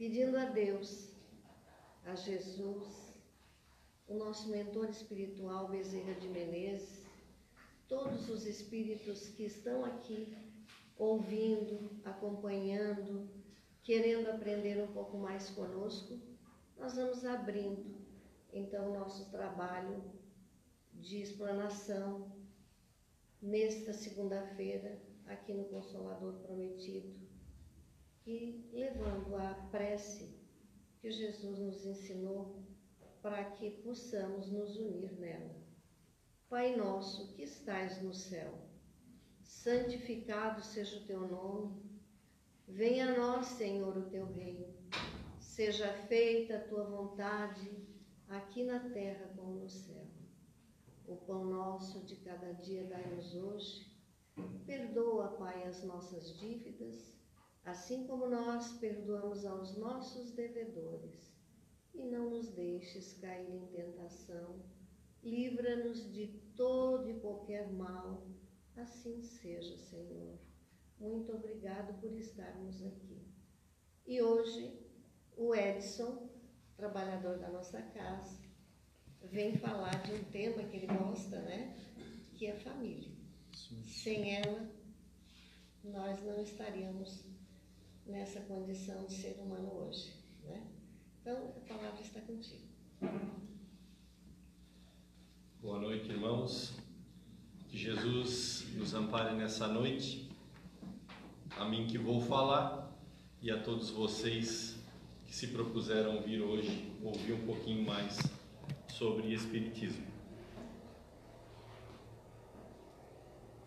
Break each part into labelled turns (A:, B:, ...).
A: pedindo a Deus, a Jesus, o nosso mentor espiritual Bezerra de Menezes, todos os espíritos que estão aqui ouvindo, acompanhando, querendo aprender um pouco mais conosco, nós vamos abrindo então o nosso trabalho de explanação nesta segunda-feira aqui no Consolador Prometido e levando a prece que Jesus nos ensinou para que possamos nos unir nela. Pai nosso que estais no céu, santificado seja o teu nome, venha a nós, Senhor, o teu reino, seja feita a tua vontade, aqui na terra como no céu. O pão nosso de cada dia dai-nos hoje, perdoa, Pai, as nossas dívidas, assim como nós perdoamos aos nossos devedores, e não nos deixes cair em tentação, livra-nos de todo e qualquer mal, assim seja, Senhor. Muito obrigado por estarmos aqui. E hoje, o Edson, trabalhador da nossa casa, vem falar de um tema que ele gosta, né? Que é família. Sem ela, nós não estaríamos nessa condição de ser humano hoje, né? Então, a palavra está contigo.
B: Boa noite, irmãos. Que Jesus nos ampare nessa noite. A mim que vou falar e a todos vocês que se propuseram vir hoje ouvir um pouquinho mais sobre Espiritismo.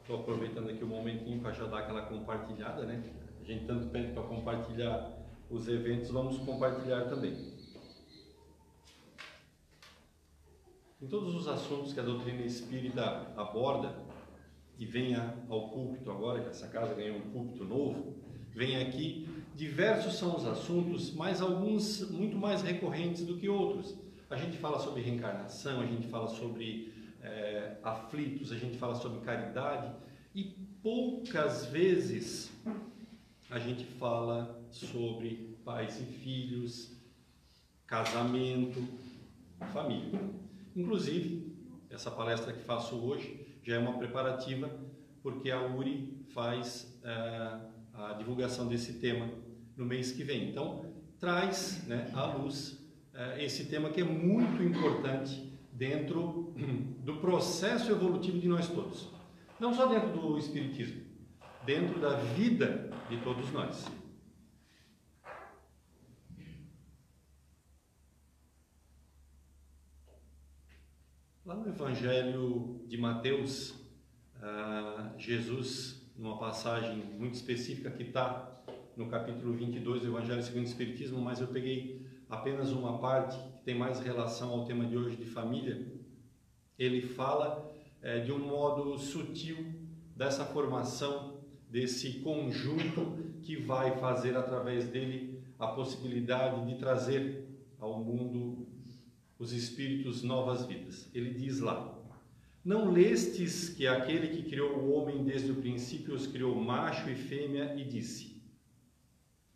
B: Estou aproveitando aqui o um momentinho para já dar aquela compartilhada, né? A gente tanto pede para compartilhar os eventos, vamos compartilhar também. Em todos os assuntos que a doutrina espírita aborda, e venha ao púlpito agora, que essa casa ganhou um púlpito novo, vem aqui, diversos são os assuntos, mas alguns muito mais recorrentes do que outros. A gente fala sobre reencarnação, a gente fala sobre é, aflitos, a gente fala sobre caridade e poucas vezes a gente fala sobre pais e filhos, casamento, família. Inclusive, essa palestra que faço hoje já é uma preparativa porque a URI faz é, a divulgação desse tema no mês que vem. Então, traz né, à luz é, esse tema que é muito importante dentro do processo evolutivo de nós todos. Não só dentro do Espiritismo, dentro da vida de todos nós. Lá no Evangelho de Mateus, ah, Jesus, numa passagem muito específica que está no capítulo 22 do Evangelho segundo o Espiritismo, mas eu peguei apenas uma parte que tem mais relação ao tema de hoje de família, ele fala é, de um modo sutil dessa formação, desse conjunto que vai fazer através dele a possibilidade de trazer ao mundo os espíritos novas vidas. Ele diz lá: Não lestes que aquele que criou o homem desde o princípio os criou macho e fêmea e disse: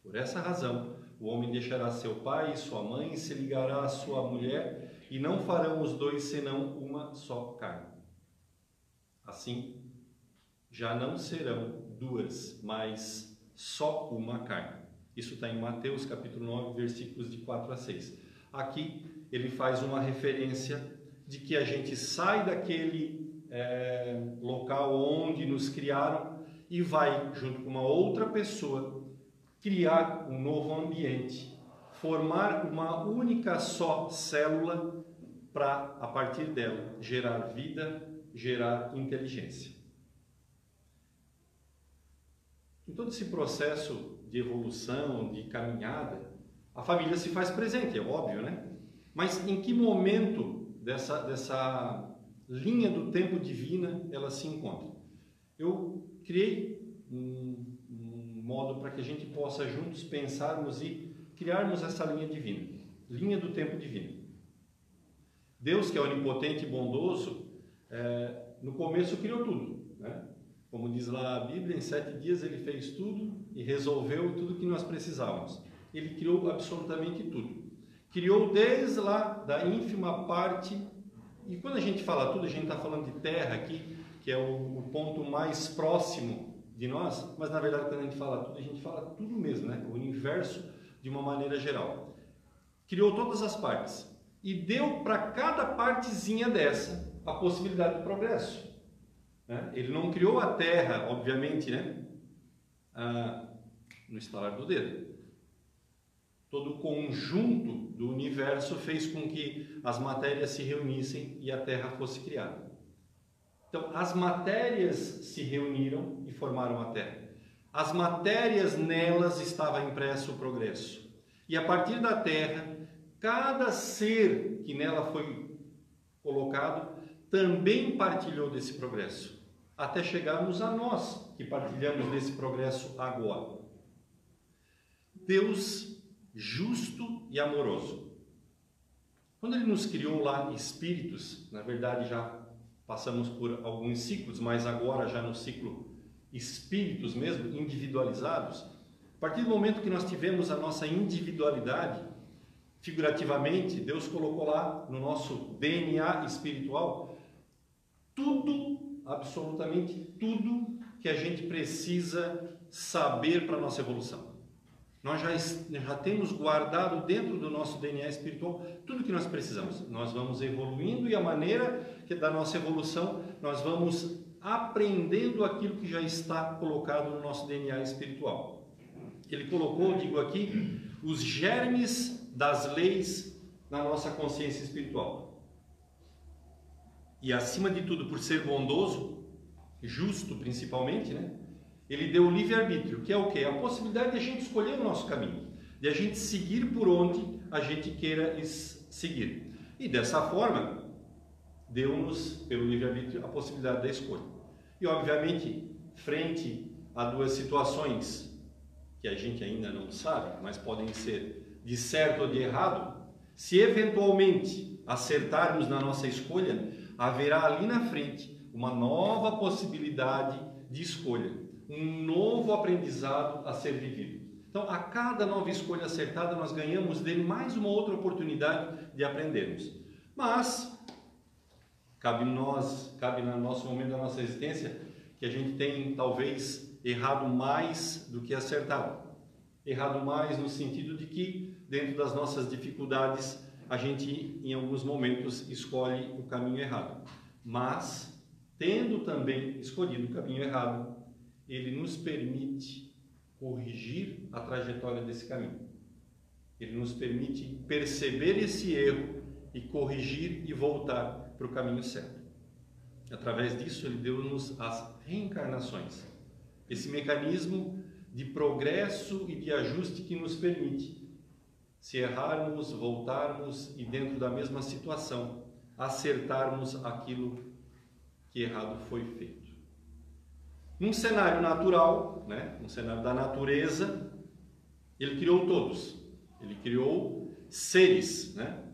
B: Por essa razão o homem deixará seu pai e sua mãe e se ligará à sua mulher, e não farão os dois senão uma só carne. Assim, já não serão duas, mas só uma carne. Isso está em Mateus capítulo 9, versículos de 4 a 6. Aqui ele faz uma referência de que a gente sai daquele é, local onde nos criaram e vai, junto com uma outra pessoa, criar um novo ambiente, formar uma única só célula para, a partir dela, gerar vida, gerar inteligência. Em todo esse processo de evolução, de caminhada, a família se faz presente, é óbvio, né? Mas em que momento dessa, dessa linha do tempo divina ela se encontra? Eu criei um modo para que a gente possa juntos pensarmos e criarmos essa linha divina, linha do tempo divino. Deus, que é onipotente e bondoso, é, no começo criou tudo, né? Como diz lá a Bíblia, em sete dias ele fez tudo e resolveu tudo que nós precisávamos. ele criou absolutamente tudo. Criou desde lá da ínfima parte, e quando a gente fala tudo, a gente está falando de terra aqui, que é o, o, ponto mais próximo de nós, mas na verdade quando a gente fala tudo, a gente fala tudo mesmo, né? O universo de uma maneira geral. Criou todas as partes e deu para cada partezinha dessa a possibilidade de progresso. Né? Ele não criou a Terra, obviamente, né? Ah, no estalar do dedo. Todo o conjunto do universo fez com que as matérias se reunissem e a Terra fosse criada. Então, as matérias se reuniram e formaram a Terra. As matérias nelas estava impresso o progresso. E a partir da Terra, cada ser que nela foi colocado também partilhou desse progresso, até chegarmos a nós que partilhamos desse progresso agora. Deus justo e amoroso. Quando ele nos criou lá espíritos, na verdade já passamos por alguns ciclos, mas agora já no ciclo espíritos mesmo, individualizados, a partir do momento que nós tivemos a nossa individualidade, figurativamente, Deus colocou lá no nosso DNA espiritual tudo, absolutamente tudo que a gente precisa saber para a nossa evolução. Nós já, já temos guardado dentro do nosso DNA espiritual tudo que nós precisamos. Nós vamos evoluindo e a maneira que da nossa evolução nós vamos aprendendo aquilo que já está colocado no nosso DNA espiritual. Ele colocou, digo aqui, os germes das leis na nossa consciência espiritual. E acima de tudo, por ser bondoso, justo principalmente, né? Ele deu o livre-arbítrio, que é o quê? A possibilidade de a gente escolher o nosso caminho, de a gente seguir por onde a gente queira seguir. E dessa forma, deu-nos, pelo livre-arbítrio, a possibilidade da escolha. E, obviamente, frente a duas situações que a gente ainda não sabe, mas podem ser de certo ou de errado, se eventualmente acertarmos na nossa escolha, haverá ali na frente uma nova possibilidade de escolha um novo aprendizado a ser vivido. Então, a cada nova escolha acertada, nós ganhamos dele mais uma outra oportunidade de aprendermos. Mas, cabe nós, cabe no nosso momento da nossa existência, que a gente tem talvez errado mais do que acertado. Errado mais no sentido de que, dentro das nossas dificuldades, a gente em alguns momentos escolhe o caminho errado. Mas, tendo também escolhido o caminho errado, ele nos permite corrigir a trajetória desse caminho. Ele nos permite perceber esse erro e corrigir e voltar para o caminho certo. Através disso, ele deu-nos as reencarnações. Esse mecanismo de progresso e de ajuste que nos permite, se errarmos, voltarmos e dentro da mesma situação, acertarmos aquilo que errado foi feito. Num cenário natural, né, um cenário da natureza, ele criou todos. Ele criou seres, né,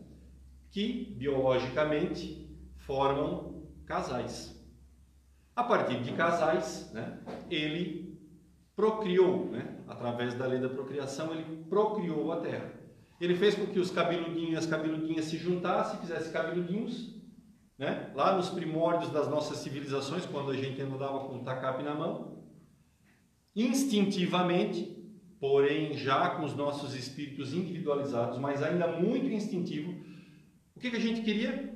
B: que biologicamente formam casais. A partir de casais, né, ele procriou, né, através da lei da procriação, ele procriou a Terra. Ele fez com que os cabeludinhos e as cabeludinhas se juntassem, fizessem cabeludinhos, né? Lá nos primórdios das nossas civilizações, quando a gente andava com o tacape na mão, instintivamente, porém já com os nossos espíritos individualizados, mas ainda muito instintivo, o que, que a gente queria?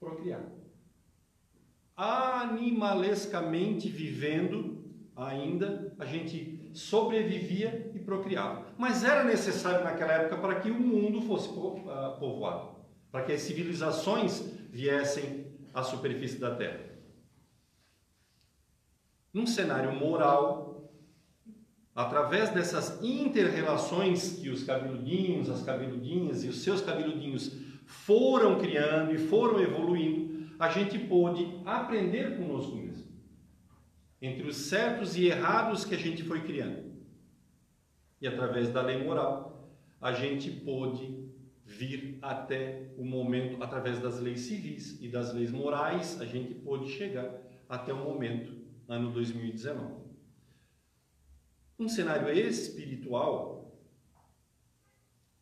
B: Procriar. Animalescamente vivendo, ainda, a gente sobrevivia e procriava. Mas era necessário naquela época para que o mundo fosse ah, povoado para que as civilizações viessem à superfície da Terra. Num cenário moral, através dessas interrelações que os cabeludinhos, as cabeludinhas e os seus cabeludinhos foram criando e foram evoluindo, a gente pôde aprender conosco mesmo. Entre os certos e errados que a gente foi criando. E através da lei moral, a gente pôde vir até o momento, através das leis civis e das leis morais, a gente pôde chegar até o momento, ano 2019. Um cenário espiritual,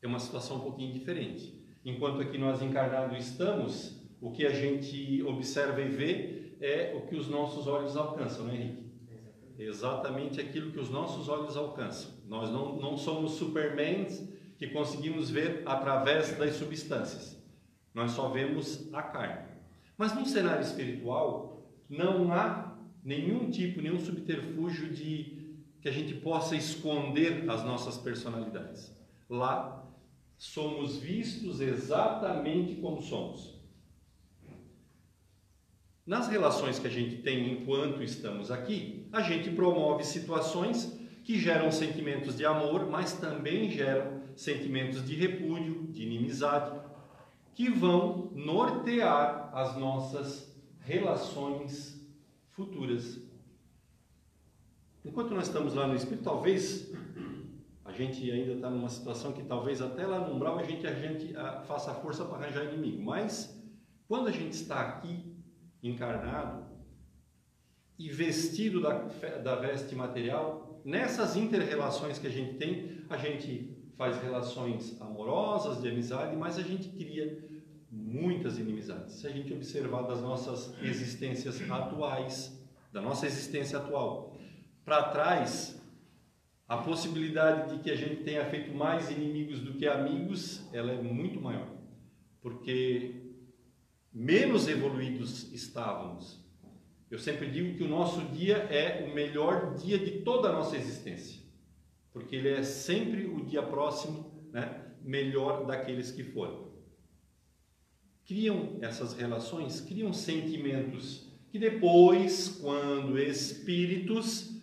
B: é uma situação um pouquinho diferente. Enquanto aqui nós encarnados estamos, o que a gente observa e vê é o que os nossos olhos alcançam, não é, Henrique? Exatamente aquilo que os nossos olhos alcançam. Nós não, não somos supermans que conseguimos ver através das substâncias. Nós só vemos a carne. Mas no cenário espiritual, não há nenhum tipo, nenhum subterfúgio de que a gente possa esconder as nossas personalidades. Lá somos vistos exatamente como somos. Nas relações que a gente tem enquanto estamos aqui, a gente promove situações que geram sentimentos de amor, mas também geram sentimentos de repúdio, de inimizade, que vão nortear as nossas relações futuras. Enquanto nós estamos lá no Espírito, talvez a gente ainda está numa situação que talvez até lá no umbral a gente, a gente a, faça força para arranjar inimigo. Mas quando a gente está aqui, encarnado, e vestido da, da veste material, nessas interrelações que a gente tem, a gente faz relações amorosas, de amizade, mas a gente cria muitas inimizades. Se a gente observar das nossas existências atuais, da nossa existência atual, para trás, a possibilidade de que a gente tenha feito mais inimigos do que amigos, ela é muito maior. Porque menos evoluídos estávamos. Eu sempre digo que o nosso dia é o melhor dia de toda a nossa existência. Porque ele é sempre o dia próximo, né, melhor daqueles que foram. Criam essas relações, criam sentimentos que depois, quando espíritos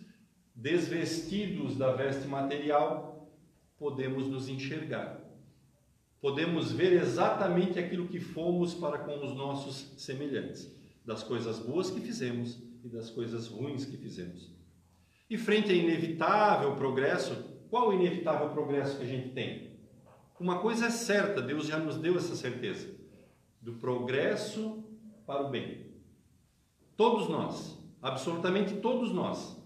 B: desvestidos da veste material, podemos nos enxergar. Podemos ver exatamente aquilo que fomos para com os nossos semelhantes, das coisas boas que fizemos e das coisas ruins que fizemos. E frente ao inevitável progresso, qual o inevitável progresso que a gente tem? Uma coisa é certa, Deus já nos deu essa certeza, do progresso para o bem. Todos nós, absolutamente todos nós,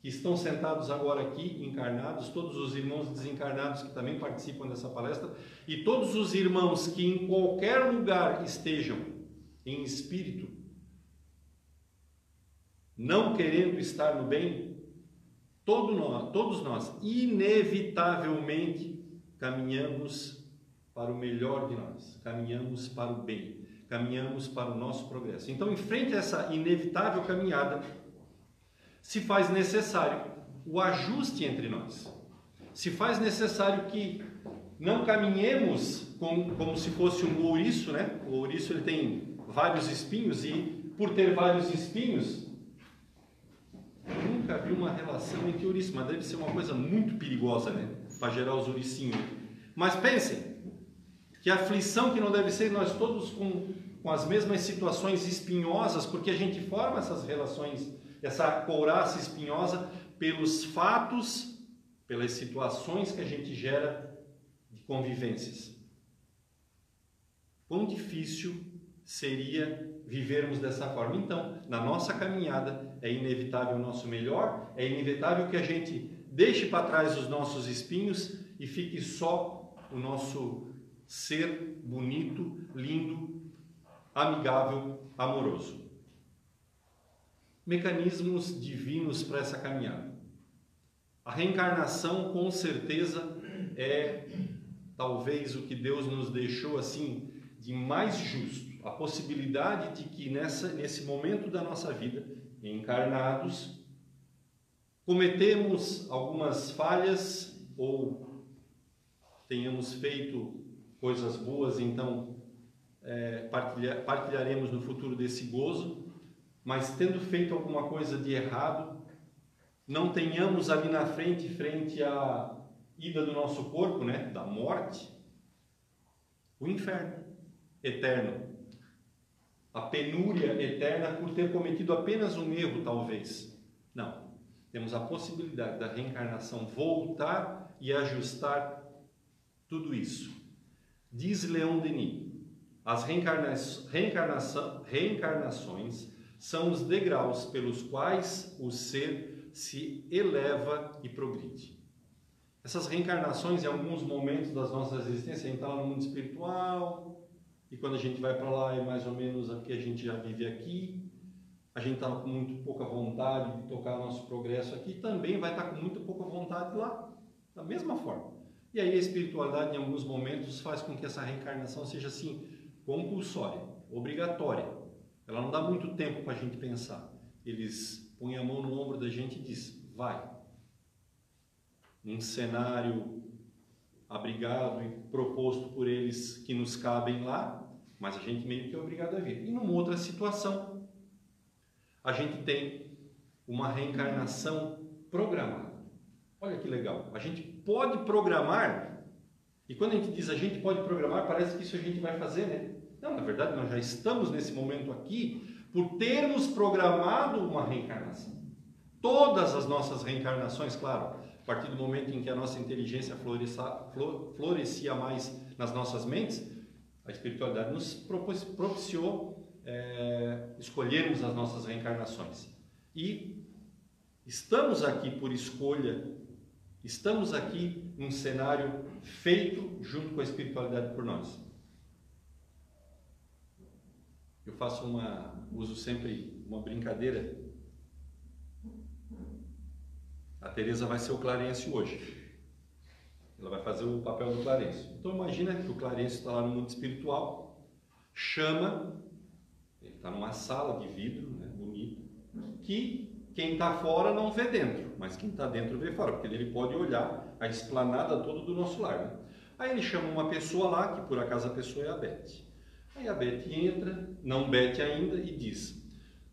B: que estão sentados agora aqui, encarnados, todos os irmãos desencarnados que também participam dessa palestra, e todos os irmãos que em qualquer lugar estejam em espírito, não querendo estar no bem, todo nós, todos nós, inevitavelmente, caminhamos para o melhor de nós, caminhamos para o bem, caminhamos para o nosso progresso. Então, em frente a essa inevitável caminhada, se faz necessário o ajuste entre nós. Se faz necessário que não caminhemos com, como se fosse um ouriço, né? O ouriço ele tem vários espinhos e por ter vários espinhos, nunca vi uma relação entre ouriço, mas deve ser uma coisa muito perigosa, né? Para gerar os ouricinhos. Mas pensem, que aflição que não deve ser nós todos com, com as mesmas situações espinhosas, porque a gente forma essas relações essa couraça espinhosa pelos fatos, pelas situações que a gente gera de convivências. Quão difícil seria vivermos dessa forma. Então, na nossa caminhada, é inevitável o nosso melhor, é inevitável que a gente deixe para trás os nossos espinhos e fique só o nosso ser bonito, lindo, amigável, amoroso mecanismos divinos para essa caminhada. A reencarnação, com certeza, é talvez o que Deus nos deixou assim de mais justo, a possibilidade de que nessa, nesse momento da nossa vida, encarnados, cometemos algumas falhas ou tenhamos feito coisas boas, então é, partilhar, partilharemos no futuro desse gozo, mas tendo feito alguma coisa de errado, não tenhamos ali na frente, frente à ida do nosso corpo, né, da morte, o inferno eterno, a penúria eterna por ter cometido apenas um erro, talvez. Não, temos a possibilidade da reencarnação voltar e ajustar tudo isso. Diz Leon Denis, as reencarna reencarnações são os degraus pelos quais o ser se eleva e progride. essas reencarnações, em alguns momentos das nossas existências, a gente está lá no mundo espiritual, e quando a gente vai para lá é mais ou menos o que a gente já vive aqui. A gente está com muito pouca vontade de tocar nosso progresso aqui, também vai estar tá com muito pouca vontade lá, da mesma forma. E aí a espiritualidade, em alguns momentos, faz com que essa reencarnação seja assim, compulsória, obrigatória. Ela não dá muito tempo para a gente pensar. Eles põem a mão no ombro da gente e diz, vai. Num cenário abrigado e proposto por eles que nos cabem lá, mas a gente meio que é obrigado a vir. E numa outra situação, a gente tem uma reencarnação programada. Olha que legal. A gente pode programar, e quando a gente diz a gente pode programar, parece que isso a gente vai fazer, né? Não, na verdade, nós já estamos nesse momento aqui por termos programado uma reencarnação. Todas as nossas reencarnações, claro, a partir do momento em que a nossa inteligência florescia mais nas nossas mentes, a espiritualidade nos propiciou é, escolhermos as nossas reencarnações. E estamos aqui por escolha, estamos aqui num cenário feito junto com a espiritualidade por nós. Eu faço uma, uso sempre uma brincadeira. A Teresa vai ser o Clarence hoje. Ela vai fazer o papel do Clarence. Então imagina que o Clarence está lá no mundo espiritual, chama, ele está numa sala de vidro, né, bonito, que quem está fora não vê dentro, mas quem está dentro vê fora, porque ele pode olhar a esplanada toda do nosso lar. Né? Aí ele chama uma pessoa lá, que por acaso a pessoa é a Beth. Aí a Beth entra, não Beth ainda, e diz: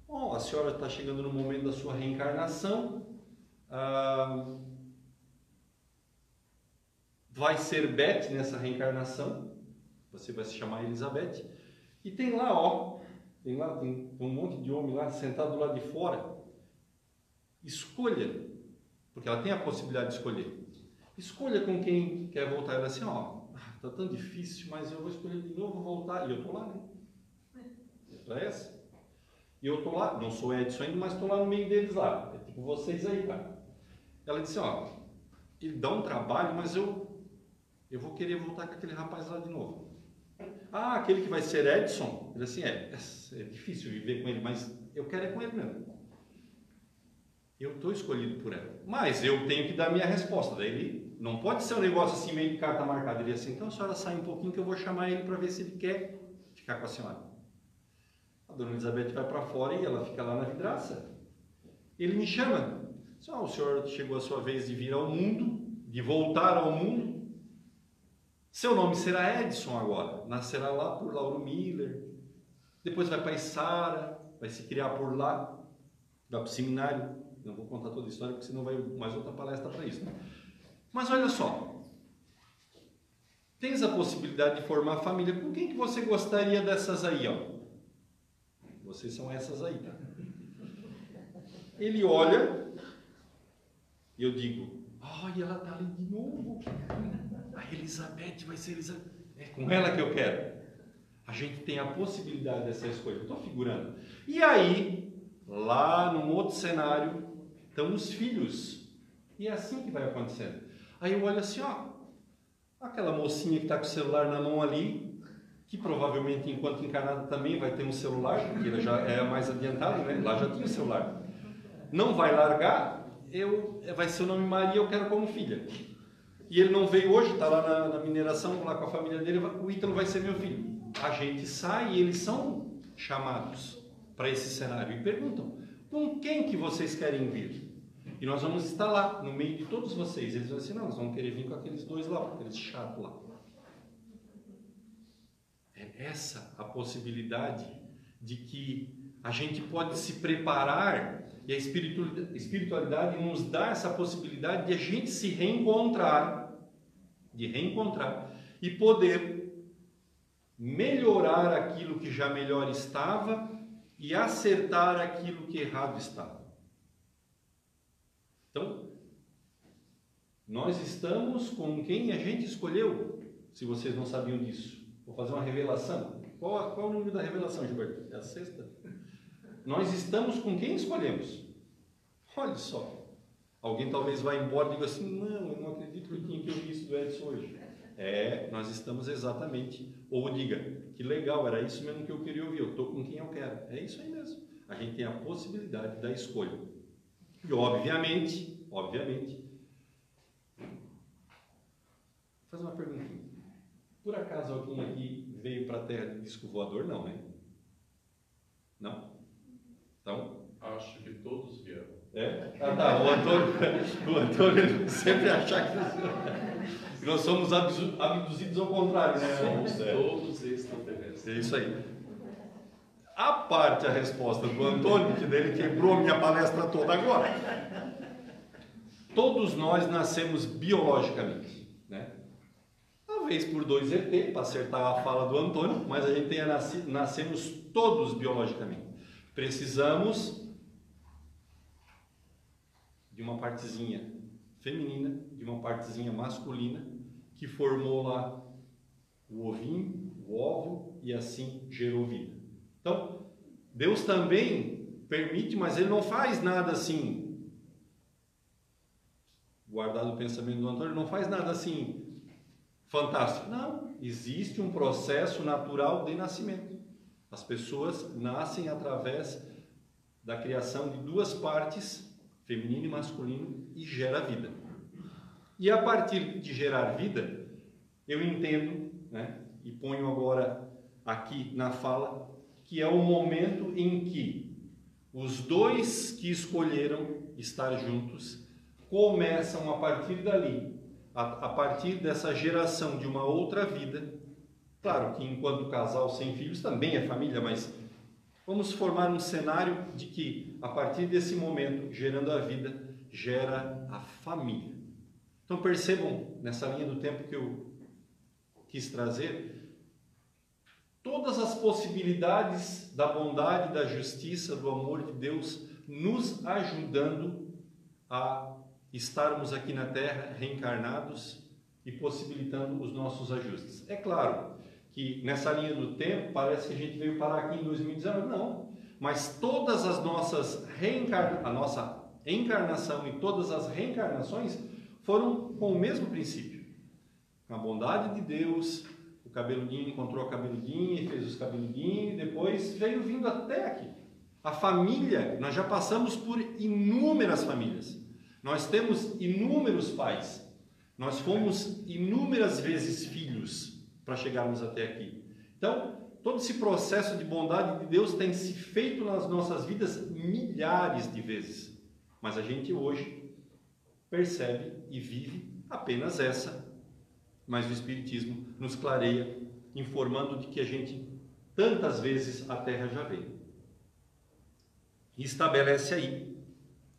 B: oh, a senhora está chegando no momento da sua reencarnação. Ah, vai ser Beth nessa reencarnação. Você vai se chamar Elizabeth. E tem lá, ó, tem lá, tem um monte de homem lá sentado do lado de fora. Escolha, porque ela tem a possibilidade de escolher. Escolha com quem quer voltar. Ela assim, ó, Está tão difícil, mas eu vou escolher de novo voltar. E eu estou lá, né? É para essa. E eu estou lá, não sou Edson ainda, mas estou lá no meio deles lá. É tipo vocês aí, cara. Ela disse, ó, ele dá um trabalho, mas eu, eu vou querer voltar com aquele rapaz lá de novo. Ah, aquele que vai ser Edson? Ele assim, é, é difícil viver com ele, mas eu quero é com ele mesmo. Eu estou escolhido por ela. Mas eu tenho que dar a minha resposta. Daí ele não pode ser um negócio assim meio de carta marcada. Ele assim, então a senhora sai um pouquinho que eu vou chamar ele para ver se ele quer ficar com a senhora. A dona Elizabeth vai para fora e ela fica lá na vidraça. Ele me chama. Ah, o senhor chegou a sua vez de vir ao mundo, de voltar ao mundo. Seu nome será Edson agora. Nascerá lá por Lauro Miller. Depois vai para Isara, vai se criar por lá. Vai para o seminário não vou contar toda a história, porque senão vai mais outra palestra para isso. Né? Mas olha só. Tens a possibilidade de formar família. Com quem que você gostaria dessas aí, ó? Vocês são essas aí, tá? Ele olha e eu digo, ai, ela tá ali de novo. A Elizabeth vai ser Elizabeth. É com ela que eu quero. A gente tem a possibilidade dessa escolha. Estou figurando. E aí, lá num outro cenário, estão os filhos. E é assim que vai acontecendo. Aí eu olho assim, ó, aquela mocinha que está com o celular na mão ali, que provavelmente enquanto encarnada também vai ter um celular, porque ela já é mais adiantado, né? Lá já tinha o celular. Não vai largar, eu, vai ser o nome Maria, eu quero como filha. E ele não veio hoje, está lá na, na, mineração, lá com a família dele, o Ítalo vai ser meu filho. A gente sai e eles são chamados para esse cenário e perguntam: com quem que vocês querem vir? E nós vamos estar lá, no meio de todos vocês. Eles vão dizer, não, nós vamos querer vir com aqueles dois lá, aqueles chatos lá. É essa a possibilidade de que a gente pode se preparar e a espiritualidade nos dá essa possibilidade de a gente se reencontrar, de reencontrar e poder melhorar aquilo que já melhor estava e acertar aquilo que errado estava. Então, nós estamos com quem a gente escolheu, se vocês não sabiam disso. Vou fazer uma revelação. Qual, qual o número da revelação, Gilberto? É a sexta? Nós estamos com quem escolhemos. Olha só. Alguém talvez vá embora e diga assim: não, eu não acredito que É, nós estamos exatamente. Ou diga, que legal, era isso mesmo que eu queria ouvir, eu estou com quem eu quero. É isso aí mesmo. A gente tem a possibilidade da escolha. E obviamente, obviamente, vou fazer uma perguntinha. Por acaso alguém aqui veio para a Terra de disco voador? Não, né? Não? Então?
C: Acho que todos vieram.
B: É? Ah, tá. O Antônio, o Antônio sempre acha que nós somos abduzidos ao contrário, né?
C: Somos é. todos extraterrestres.
B: É isso aí. A parte a resposta do Antônio, que dele quebrou a minha palestra toda agora. Todos nós nascemos biologicamente, né? Talvez por dois ET, para acertar a fala do Antônio, mas a gente tenha nascido, nascemos todos biologicamente. Precisamos de uma partezinha feminina, de uma partezinha masculina, que formou lá o ovinho, o ovo e assim gerou vida. Então, Deus também permite, mas Ele não faz nada assim. Guardado o pensamento do Antônio, não faz nada assim fantástico. Não, existe um processo natural de nascimento. As pessoas nascem através da criação de duas partes feminino e masculino, e gera vida. E a partir de gerar vida, eu entendo, né, e ponho agora aqui na fala, que é o momento em que os dois que escolheram estar juntos começam a partir dali, a, a partir dessa geração de uma outra vida. Claro que enquanto casal sem filhos também é família, mas Vamos formar um cenário de que, a partir desse momento, gerando a vida, gera a família. Então percebam nessa linha do tempo que eu quis trazer todas as possibilidades da bondade, da justiça, do amor de Deus nos ajudando a estarmos aqui na terra reencarnados e possibilitando os nossos ajustes. É claro, que nessa linha do tempo parece que a gente veio parar aqui em 2019. Não. Mas todas as nossas reencarnações, a nossa encarnação e todas as reencarnações foram com o mesmo princípio. A bondade de Deus, o cabeludinho encontrou a cabeludinha e fez os cabeludinhos, e depois veio vindo até aqui. A família, nós já passamos por inúmeras famílias. Nós temos inúmeros pais. Nós fomos inúmeras vezes filhos para chegarmos até aqui. Então, todo esse processo de bondade de Deus tem se feito nas nossas vidas milhares de vezes, mas a gente hoje percebe e vive apenas essa. Mas o Espiritismo nos clareia, informando de que a gente tantas vezes a Terra já veio. E estabelece aí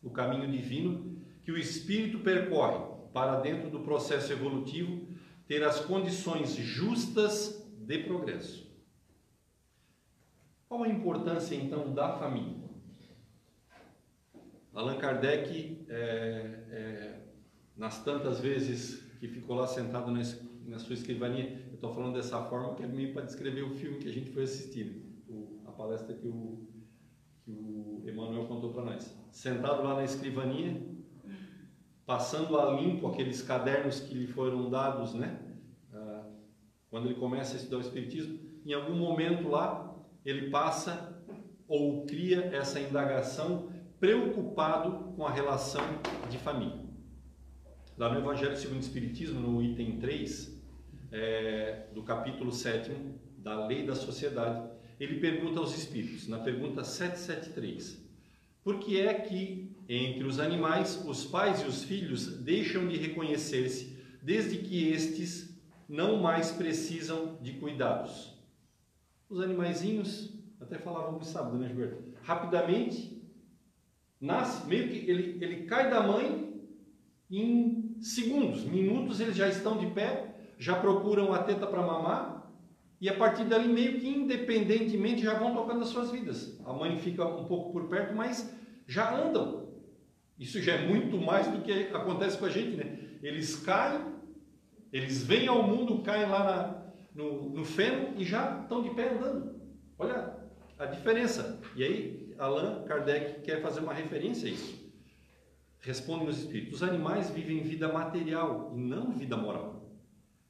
B: o caminho divino que o Espírito percorre para dentro do processo evolutivo ter as condições justas de progresso. Qual a importância então da família? Allan Kardec, é, é, nas tantas vezes que ficou lá sentado na, na sua escrivaninha, eu estou falando dessa forma que é meio para descrever o filme que a gente foi assistir, o, a palestra que o, que o contou para nós. Sentado lá na escrivaninha, passando a limpo aqueles cadernos que lhe foram dados, né? Ah, quando ele começa a estudar o Espiritismo, em algum momento lá, ele passa ou cria essa indagação preocupado com a relação de família. Lá no Evangelho segundo o Espiritismo, no item 3, é, do capítulo 7 da Lei da Sociedade, ele pergunta aos espíritos, na pergunta 773, por que é que entre os animais os pais e os filhos deixam de reconhecer-se desde que estes não mais precisam de cuidados? Os animaizinhos, até falávamos sábado, né, Gilberto? Rapidamente nasce, meio que ele, ele cai da mãe em segundos, minutos eles já estão de pé, já procuram a teta para mamar e a partir dali meio que independentemente já vão tocando as suas vidas. A mãe fica um pouco por perto, mas já andam. Isso já é muito mais do que acontece com a gente, né? Eles caem, eles vêm ao mundo, caem lá na, no, no feno e já estão de pé andando. Olha a diferença. E aí, Allan Kardec quer fazer uma referência a isso. Responde nos espíritos: os animais vivem vida material e não vida moral.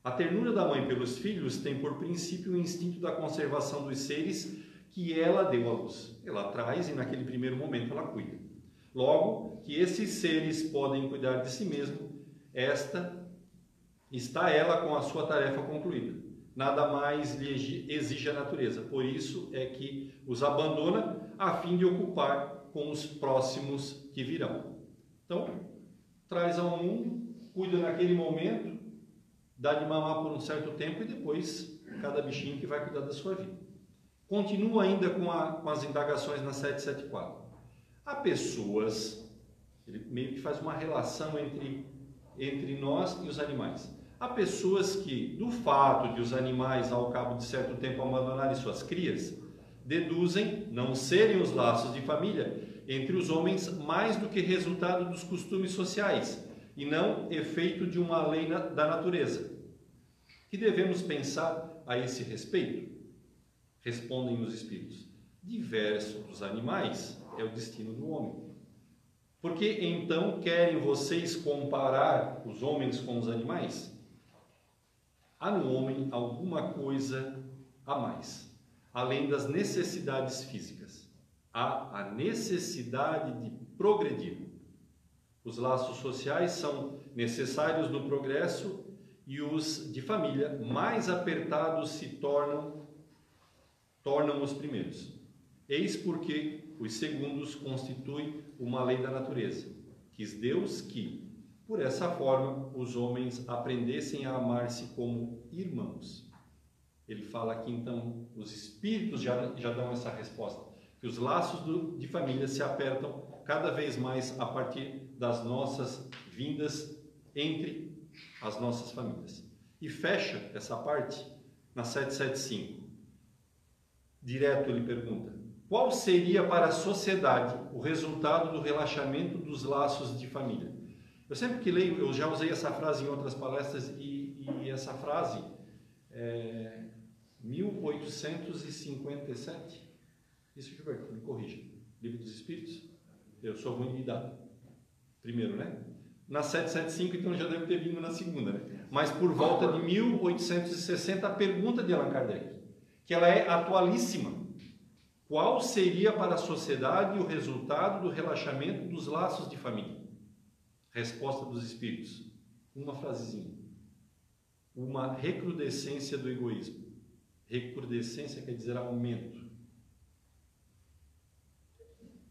B: A ternura da mãe pelos filhos tem por princípio o instinto da conservação dos seres que ela deu à luz. Ela traz e naquele primeiro momento ela cuida. Logo, que esses seres podem cuidar de si mesmo, esta está ela com a sua tarefa concluída. Nada mais lhe exige a natureza. Por isso é que os abandona a fim de ocupar com os próximos que virão. Então, traz ao mundo, cuida naquele momento, dá de mamar por um certo tempo e depois cada bichinho que vai cuidar da sua vida. Continua ainda com, a, com as indagações na 774. Há pessoas, ele meio que faz uma relação entre, entre nós e os animais. Há pessoas que, do fato de os animais, ao cabo de certo tempo, abandonarem suas crias, deduzem não serem os laços de família entre os homens mais do que resultado dos costumes sociais e não efeito de uma lei da natureza. Que devemos pensar a esse respeito? Respondem os espíritos. Diverso dos animais é o destino do homem. Por que então querem vocês comparar os homens com os animais? Há no homem alguma coisa a mais, além das necessidades físicas. Há a necessidade de progredir. Os laços sociais são necessários no progresso e os de família mais apertados se tornam tornam os primeiros. Eis porque os segundos constituem uma lei da natureza. Quis Deus que, por essa forma, os homens aprendessem a amar-se como irmãos. Ele fala aqui então, os espíritos já, já dão essa resposta, que os laços do, de família se apertam cada vez mais a partir das nossas vindas entre as nossas famílias. E fecha essa parte na 775. Direto ele pergunta: qual seria para a sociedade o resultado do relaxamento dos laços de família? Eu sempre que leio, eu já usei essa frase em outras palestras e, e essa frase é 1857. Isso, Gilberto, me corrija. Livro dos Espíritos? Eu sou ruim de data. Primeiro, né? Na 775, então já deve ter vindo na segunda, né? Mas por volta de 1860, a pergunta de Allan Kardec, que ela é atualíssima. Qual seria para a sociedade o resultado do relaxamento dos laços de família? Resposta dos espíritos. Uma frasezinha. Uma recrudescência do egoísmo. Recrudescência quer dizer aumento.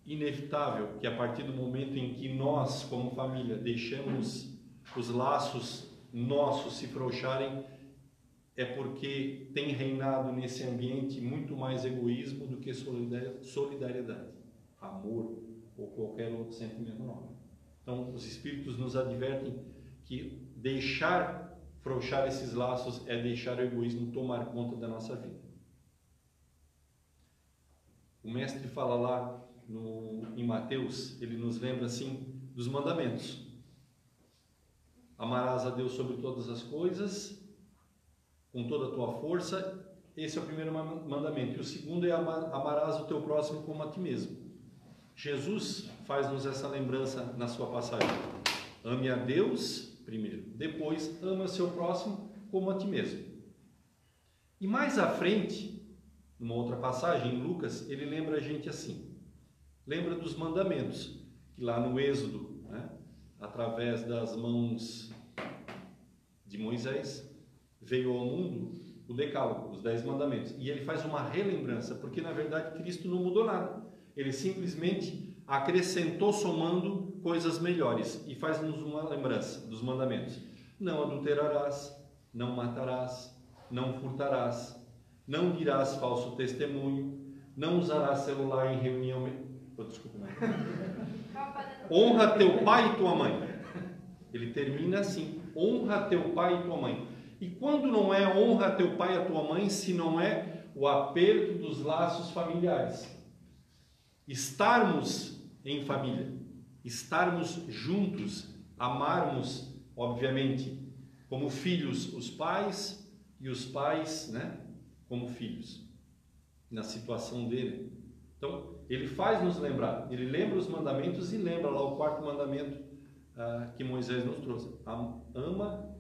B: Inevitável que a partir do momento em que nós, como família, deixamos os laços nossos se frouxarem, é porque tem reinado nesse ambiente muito mais egoísmo do que solidariedade, amor ou qualquer outro sentimento nobre. Então, os Espíritos nos advertem que deixar frouxar esses laços é deixar o egoísmo tomar conta da nossa vida. O Mestre fala lá no, em Mateus, ele nos lembra assim dos mandamentos. Amarás a Deus sobre todas as coisas, com toda a tua força. Esse é o primeiro mandamento. E o segundo é amar, amarás o teu próximo como a ti mesmo. Jesus faz-nos essa lembrança na sua passagem. Ame a Deus primeiro, depois ama seu próximo como a ti mesmo. E mais à frente, numa outra passagem, em Lucas, ele lembra a gente assim: lembra dos mandamentos, que lá no Êxodo, né, através das mãos de Moisés, veio ao mundo o Decálogo, os Dez Mandamentos. E ele faz uma relembrança, porque na verdade Cristo não mudou nada. Ele simplesmente acrescentou, somando coisas melhores e faz-nos uma lembrança dos mandamentos. Não adulterarás, não matarás, não furtarás, não dirás falso testemunho, não usarás celular em reunião. Desculpa. Honra teu pai e tua mãe. Ele termina assim: honra teu pai e tua mãe. E quando não é honra teu pai e tua mãe, se não é o aperto dos laços familiares? Estarmos em família, estarmos juntos, amarmos, obviamente, como filhos os pais e os pais, né, como filhos, na situação dele. Então, ele faz nos lembrar, ele lembra os mandamentos e lembra lá o quarto mandamento ah, que Moisés nos trouxe: ama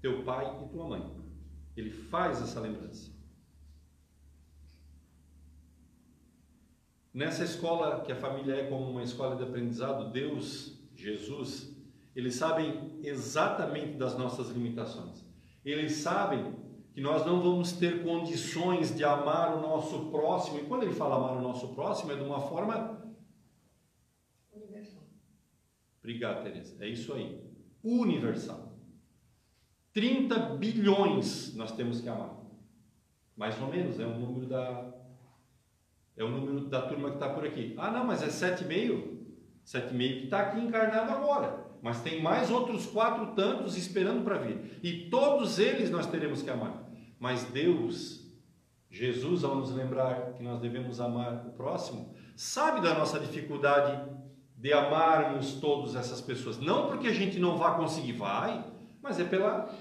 B: teu pai e tua mãe. Ele faz essa lembrança. Nessa escola que a família é como uma escola de aprendizado, Deus, Jesus, eles sabem exatamente das nossas limitações. Eles sabem que nós não vamos ter condições de amar o nosso próximo. E quando ele fala amar o nosso próximo, é de uma forma
A: Universal.
B: Obrigado, Teresa. É isso aí. Universal. 30 bilhões nós temos que amar. Mais ou menos, é o número da é o número da turma que está por aqui. Ah, não, mas é 7,5. 7,5 que está aqui encarnado agora. Mas tem mais outros quatro tantos esperando para vir. E todos eles nós teremos que amar. Mas Deus, Jesus, ao nos lembrar que nós devemos amar o próximo, sabe da nossa dificuldade de amarmos todas essas pessoas. Não porque a gente não vá conseguir, vai, mas é pela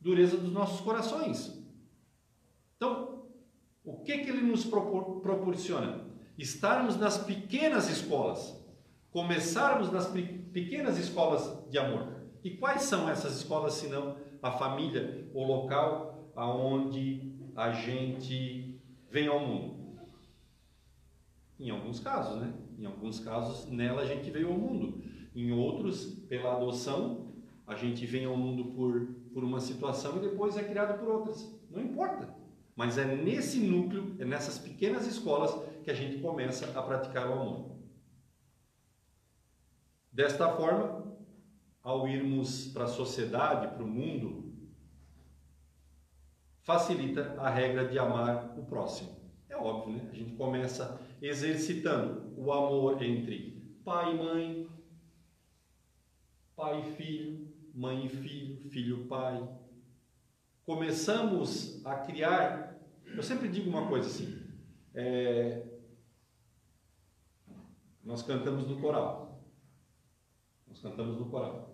B: dureza dos nossos corações. Então, o que, que ele nos propor proporciona? Estarmos nas pequenas escolas, começarmos nas pequenas escolas de amor. E quais são essas escolas, senão a família, o local aonde a gente vem ao mundo? Em alguns casos, né? Em alguns casos, nela a gente veio ao mundo. Em outros, pela adoção, a gente vem ao mundo por, por uma situação e depois é criado por outras. Não importa. Mas é nesse núcleo, é nessas pequenas escolas que a gente começa a praticar o amor. Desta forma, ao irmos para a sociedade, para o mundo, facilita a regra de amar o próximo. É óbvio, né? A gente começa exercitando o amor entre pai e mãe, pai e filho, mãe e filho, filho e pai. Começamos a criar. Eu sempre digo uma coisa assim. É, nós cantamos no coral. Nós cantamos no coral.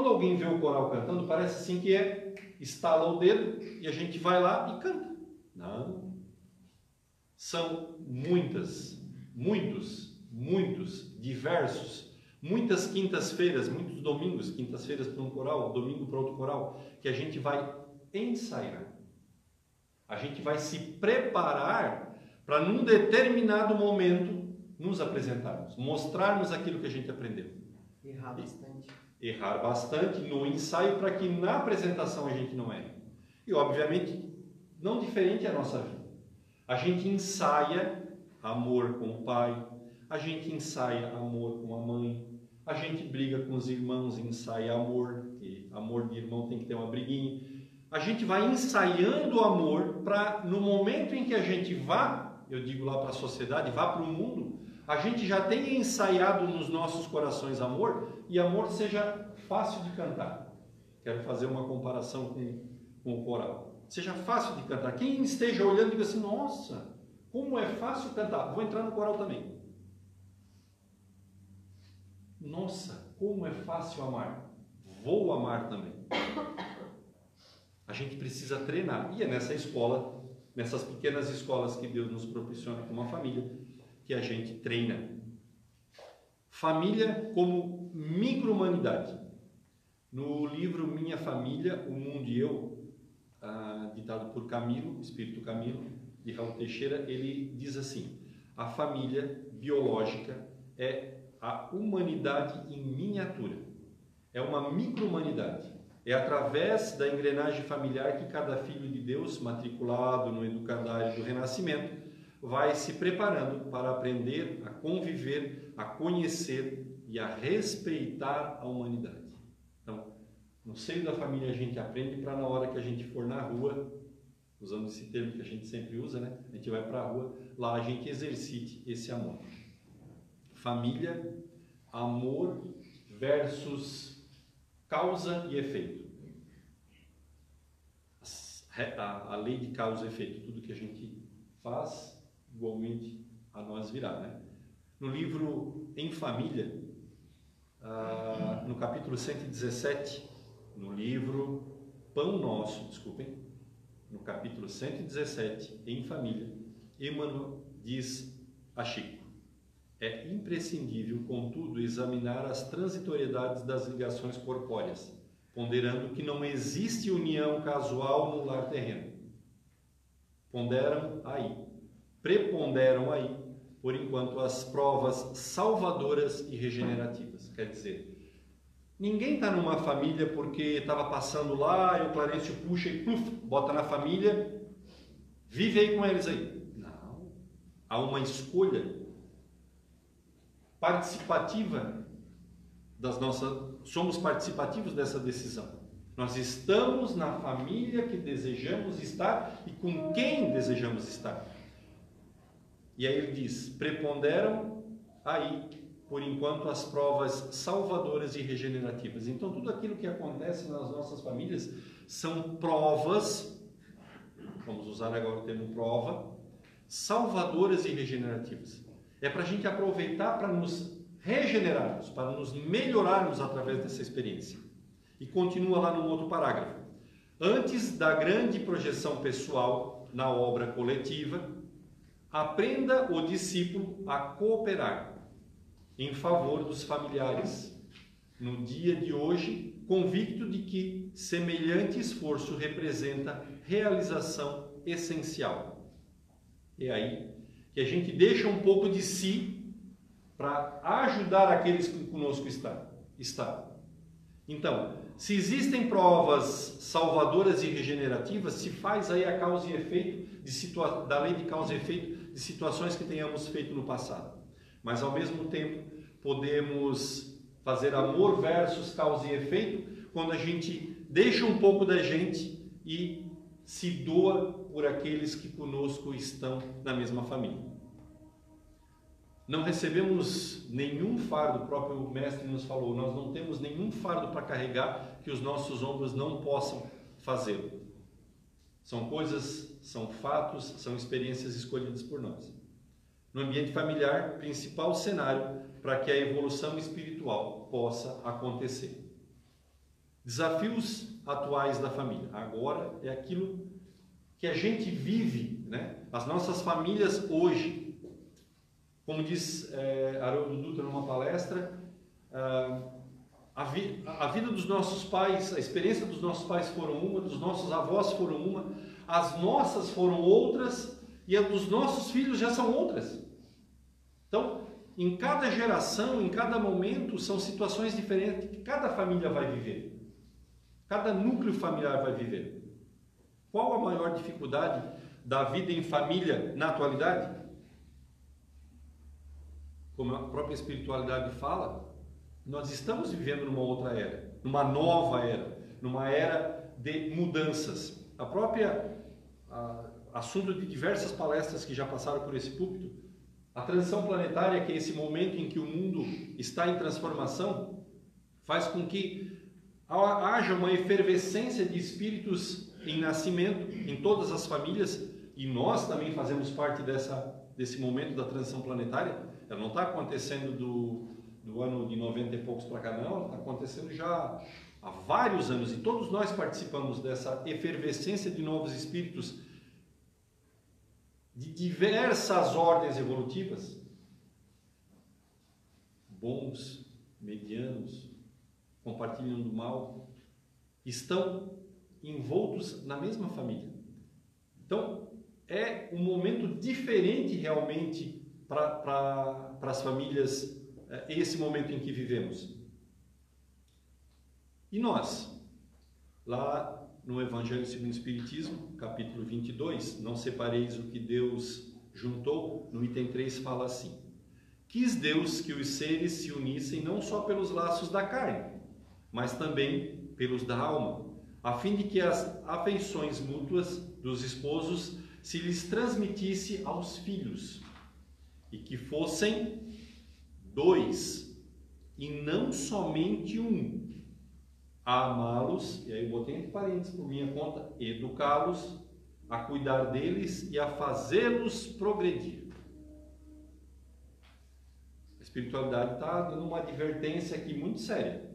B: Quando alguém vê o coral cantando, parece assim que é estala o dedo e a gente vai lá e canta. Não, são muitas, muitos, muitos, diversos, muitas quintas-feiras, muitos domingos, quintas-feiras para um coral, domingo para outro coral, que a gente vai ensaiar. A gente vai se preparar para num determinado momento nos apresentarmos, mostrarmos aquilo que a gente aprendeu.
D: Errar bastante.
B: Errar bastante no ensaio para que na apresentação a gente não erre. E obviamente não diferente a nossa vida. A gente ensaia amor com o pai, a gente ensaia amor com a mãe, a gente briga com os irmãos, ensaia amor, e amor de irmão tem que ter uma briguinha. A gente vai ensaiando o amor para no momento em que a gente vá, eu digo lá para a sociedade, vá para o mundo, a gente já tenha ensaiado nos nossos corações amor e amor seja fácil de cantar. Quero fazer uma comparação com, com o coral seja fácil de cantar. Quem esteja olhando, diga assim: nossa, como é fácil cantar. Vou entrar no coral também. Nossa, como é fácil amar. Vou amar também. A gente precisa treinar. E é nessa escola, nessas pequenas escolas que Deus nos proporciona como uma família, que a gente treina. Família como micro-humanidade. No livro Minha Família, O Mundo e Eu, ah, ditado por Camilo, Espírito Camilo, de Raul Teixeira, ele diz assim: a família biológica é a humanidade em miniatura, é uma micro-humanidade. É através da engrenagem familiar que cada filho de Deus, matriculado no educandário do Renascimento, vai se preparando para aprender a conviver, a conhecer e a respeitar a humanidade. No seio da família a gente aprende para na hora que a gente for na rua, usando esse termo que a gente sempre usa, né? A gente vai para a rua, lá a gente exercite esse amor. Família, amor versus causa e efeito. A, a lei de causa e efeito, tudo que a gente faz, igualmente a nós virá, né? No livro Em Família, ah, no capítulo 117, no livro Pão Nosso, desculpem, no capítulo 117, em família, Emmanuel diz a Chico: É imprescindível, contudo, examinar as transitoriedades das ligações corpóreas, ponderando que não existe união casual no lar terreno. Ponderam aí, preponderam aí, por enquanto, as provas salvadoras e regenerativas. Quer dizer, ninguém está numa família porque estava passando lá e o Clarencio puxa e pluf, bota na família, vive aí com eles aí. Não. Há uma escolha participativa das nossas, somos participativos dessa decisão. Nós estamos na família que desejamos estar e com quem desejamos estar. E aí ele diz: preponderam aí, por enquanto, as provas salvadoras e regenerativas. Então, tudo aquilo que acontece nas nossas famílias são provas, vamos usar agora o termo prova, salvadoras e regenerativas. É para a gente aproveitar para nos regenerarmos, para nos melhorarmos através dessa experiência. E continua lá no outro parágrafo. Antes da grande projeção pessoal na obra coletiva, aprenda o discípulo a cooperar em favor dos familiares. No dia de hoje, convicto de que semelhante esforço representa realização essencial. É aí que a gente deixa um pouco de si para ajudar aqueles que conosco está, está. Então, se existem provas salvadoras e regenerativas, se faz aí a causa e efeito da lei de causa e efeito situações que tenhamos feito no passado. Mas ao mesmo tempo, podemos fazer amor versus causa e efeito quando a gente deixa um pouco da gente e se doa por aqueles que conosco estão na mesma família. Não recebemos nenhum fardo, o próprio mestre nos falou, nós não temos nenhum fardo para carregar que os nossos ombros não possam fazê-lo. São coisas, são fatos, são experiências escolhidas por nós. No ambiente familiar, principal cenário para que a evolução espiritual possa acontecer. Desafios atuais da família. Agora é aquilo que a gente vive, né? As nossas famílias hoje como diz é, Haroldo Dutra numa palestra, ah, a, vi, a vida dos nossos pais, a experiência dos nossos pais foram uma, dos nossos avós foram uma, as nossas foram outras e a dos nossos filhos já são outras. Então, em cada geração, em cada momento, são situações diferentes que cada família vai viver. Cada núcleo familiar vai viver. Qual a maior dificuldade da vida em família na atualidade? como a própria espiritualidade fala, nós estamos vivendo numa outra era, numa nova era, numa era de mudanças. A própria a, assunto de diversas palestras que já passaram por esse púlpito, a transição planetária, que é esse momento em que o mundo está em transformação, faz com que haja uma efervescência de espíritos em nascimento em todas as famílias e nós também fazemos parte dessa, desse momento da transição planetária ela não está acontecendo do, do ano de 90 e poucos para cá, não. Acontecendo já há vários anos e todos nós participamos dessa efervescência de novos espíritos de diversas ordens evolutivas, bons, medianos, compartilhando do mal, estão envoltos na mesma família. Então, é um momento diferente realmente para as famílias esse momento em que vivemos. E nós, lá no Evangelho segundo o Espiritismo, capítulo 22, não separeis o que Deus juntou, no item 3 fala assim: Quis Deus que os seres se unissem não só pelos laços da carne, mas também pelos da alma, a fim de que as afeições mútuas dos esposos se lhes transmitisse aos filhos e que fossem dois e não somente um. Amá-los, e aí eu botei entre parênteses por minha conta, educá-los, a cuidar deles e a fazê-los progredir. A espiritualidade está dando uma advertência aqui muito séria.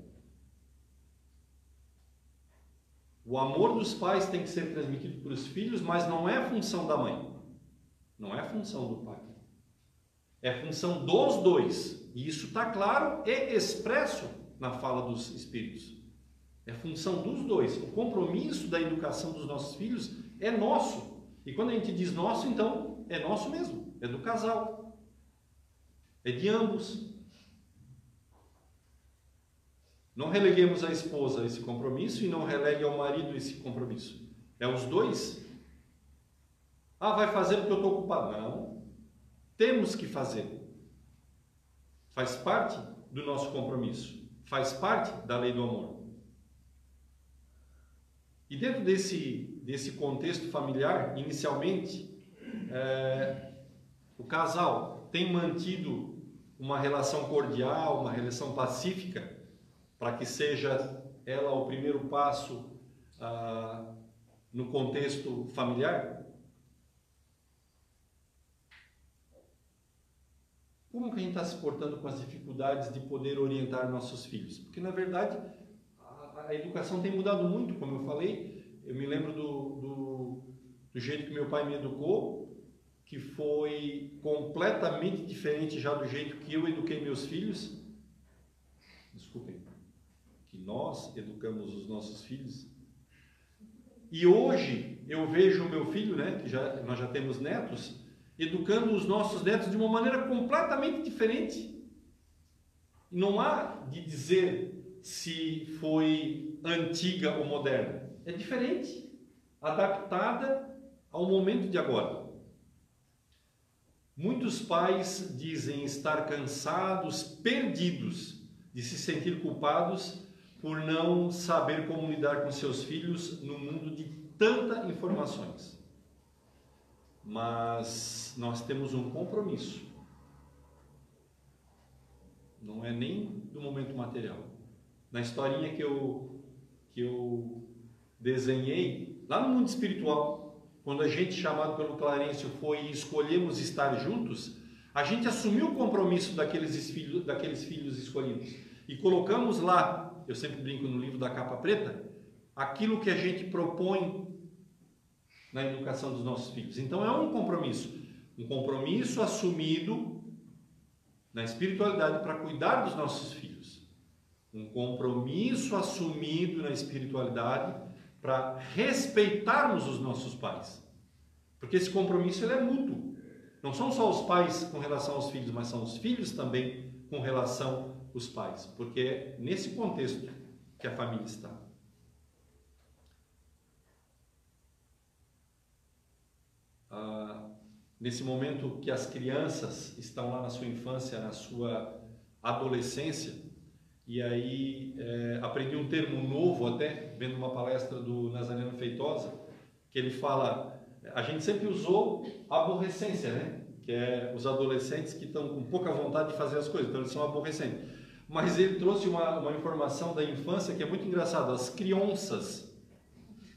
B: O amor dos pais tem que ser transmitido para os filhos, mas não é função da mãe, não é função do pai. É função dos dois. E isso está claro e expresso na fala dos Espíritos. É função dos dois. O compromisso da educação dos nossos filhos é nosso. E quando a gente diz nosso, então é nosso mesmo, é do casal. É de ambos. Não releguemos a esposa esse compromisso e não relegue ao marido esse compromisso. É os dois. Ah, vai fazer porque eu estou ocupado. Não. Temos que fazer. Faz parte do nosso compromisso. Faz parte da lei do amor. E dentro desse, desse contexto familiar, inicialmente, é, o casal tem mantido uma relação cordial, uma relação pacífica, para que seja ela o primeiro passo ah, no contexto familiar? Como que a gente está se portando com as dificuldades de poder orientar nossos filhos? Porque, na verdade, a, a educação tem mudado muito, como eu falei. Eu me lembro do, do, do jeito que meu pai me educou, que foi completamente diferente já do jeito que eu eduquei meus filhos. Desculpem, que nós educamos os nossos filhos. E hoje eu vejo o meu filho, né, que já, nós já temos netos, educando os nossos netos de uma maneira completamente diferente. Não há de dizer se foi antiga ou moderna. É diferente, adaptada ao momento de agora. Muitos pais dizem estar cansados, perdidos, de se sentir culpados por não saber como lidar com seus filhos no mundo de tanta informações mas nós temos um compromisso. Não é nem do momento material. Na historinha que eu, que eu desenhei, lá no mundo espiritual, quando a gente, chamado pelo Clarencio, foi e escolhemos estar juntos, a gente assumiu o compromisso daqueles filhos, daqueles filhos escolhidos e colocamos lá, eu sempre brinco no livro da capa preta, aquilo que a gente propõe na educação dos nossos filhos. Então é um compromisso, um compromisso assumido na espiritualidade para cuidar dos nossos filhos. Um compromisso assumido na espiritualidade para respeitarmos os nossos pais. Porque esse compromisso ele é mútuo. Não são só os pais com relação aos filhos, mas são os filhos também com relação aos pais. Porque é nesse contexto que a família está. Ah, nesse momento que as crianças estão lá na sua infância, na sua adolescência, e aí é, aprendi um termo novo até, vendo uma palestra do Nazareno Feitosa, que ele fala, a gente sempre usou aborrecência, né? Que é os adolescentes que estão com pouca vontade de fazer as coisas, então eles são aborrecentes. Mas ele trouxe uma, uma informação da infância que é muito engraçada, as crianças.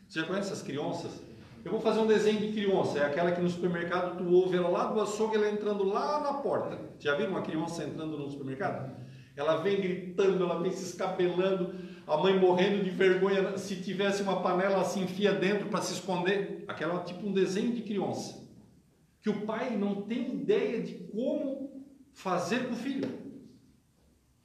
B: Você já conhece as crianças? Eu vou fazer um desenho de criança, é aquela que no supermercado tu ouve ela lá do açougue, ela entrando lá na porta. Já viram uma criança entrando no supermercado? Ela vem gritando, ela vem se escapelando, a mãe morrendo de vergonha. Se tivesse uma panela, ela se enfia dentro para se esconder. Aquela tipo um desenho de criança. Que o pai não tem ideia de como fazer com o filho.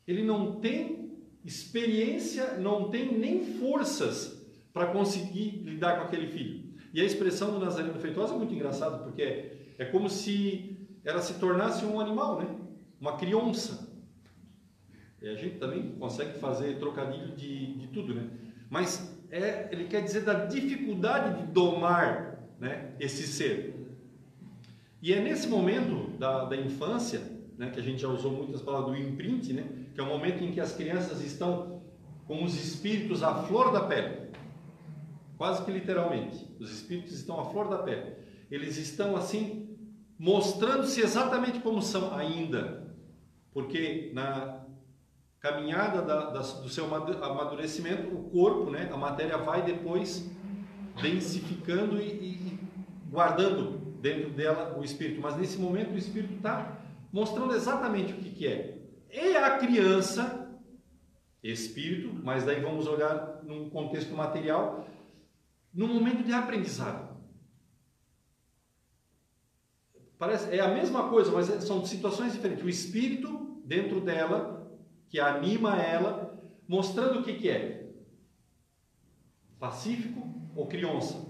B: Ele não tem experiência, não tem nem forças para conseguir lidar com aquele filho. E a expressão do Nazareno Feitosa é muito engraçada, porque é como se ela se tornasse um animal, né? uma criança. E a gente também consegue fazer trocadilho de, de tudo, né? Mas é, ele quer dizer da dificuldade de domar né, esse ser. E é nesse momento da, da infância, né, que a gente já usou muitas palavras do imprint, né, que é o momento em que as crianças estão com os espíritos à flor da pele quase que literalmente. Os espíritos estão à flor da pele. Eles estão assim mostrando-se exatamente como são ainda, porque na caminhada da, da, do seu amadurecimento, o corpo, né, a matéria vai depois densificando e, e guardando dentro dela o espírito. Mas nesse momento o espírito está mostrando exatamente o que, que é. É a criança, espírito, mas daí vamos olhar num contexto material, no momento de aprendizado. Parece, é a mesma coisa, mas é, são situações diferentes. O espírito dentro dela, que anima ela, mostrando o que, que é. pacífico ou criança.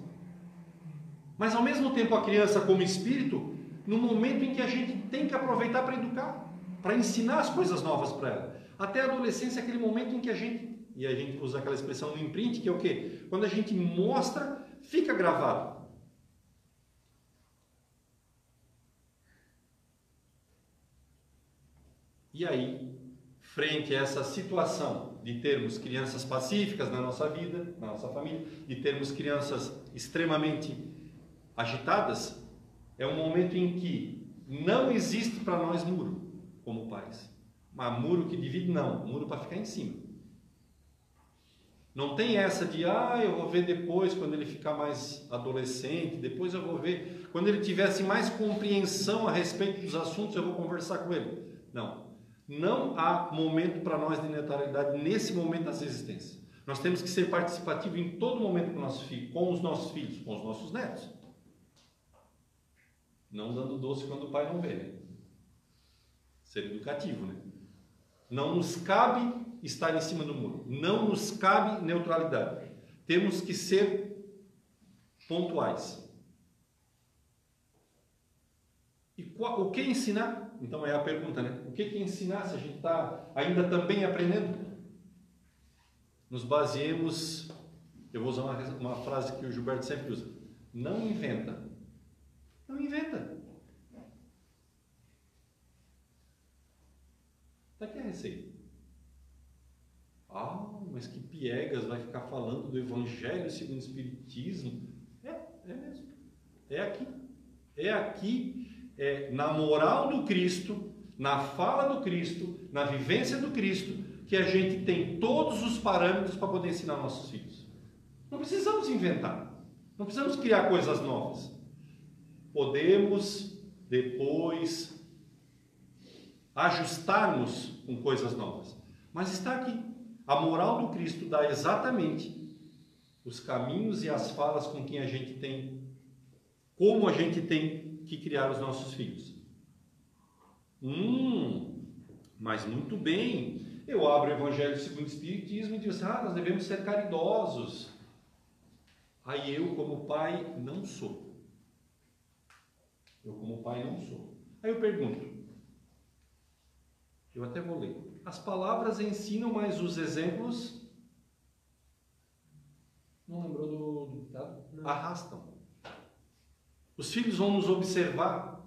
B: Mas ao mesmo tempo a criança como espírito, no momento em que a gente tem que aproveitar para educar, para ensinar as coisas novas para ela. Até a adolescência é aquele momento em que a gente, e a gente usa aquela expressão no imprint, que é o quê? Quando a gente mostra, fica gravado. E aí, frente a essa situação de termos crianças pacíficas na nossa vida, na nossa família, de termos crianças extremamente agitadas, é um momento em que não existe para nós muro como pais. Mas muro que divide, não. Muro para ficar em cima. Não tem essa de, ah, eu vou ver depois, quando ele ficar mais adolescente, depois eu vou ver. Quando ele tivesse mais compreensão a respeito dos assuntos, eu vou conversar com ele. Não. Não há momento para nós de neutralidade nesse momento da existência. Nós temos que ser participativos em todo momento com, nosso filho, com os nossos filhos, com os nossos netos. Não dando doce quando o pai não vê. Né? Ser educativo, né? Não nos cabe estar em cima do muro. Não nos cabe neutralidade. Temos que ser pontuais. E qual, o que ensinar? Então é a pergunta, né? O que, que ensinar se a gente está ainda também aprendendo? Nos baseemos, eu vou usar uma, uma frase que o Gilberto sempre usa: não inventa. Não inventa. Está aqui a receita. Ah, mas que piegas vai ficar falando do Evangelho segundo o Espiritismo? É, é mesmo. É aqui. É aqui, é na moral do Cristo, na fala do Cristo, na vivência do Cristo, que a gente tem todos os parâmetros para poder ensinar nossos filhos. Não precisamos inventar. Não precisamos criar coisas novas. Podemos depois ajustarmos com coisas novas. Mas está aqui. A moral do Cristo dá exatamente os caminhos e as falas com quem a gente tem, como a gente tem que criar os nossos filhos. Hum, mas muito bem. Eu abro o Evangelho segundo o Espiritismo e digo assim, ah, nós devemos ser caridosos. Aí eu, como pai, não sou. Eu, como pai, não sou. Aí eu pergunto, eu até vou ler. As palavras ensinam, mas os exemplos. Não lembrou do, ditado? Arrastam. Os filhos vão nos observar.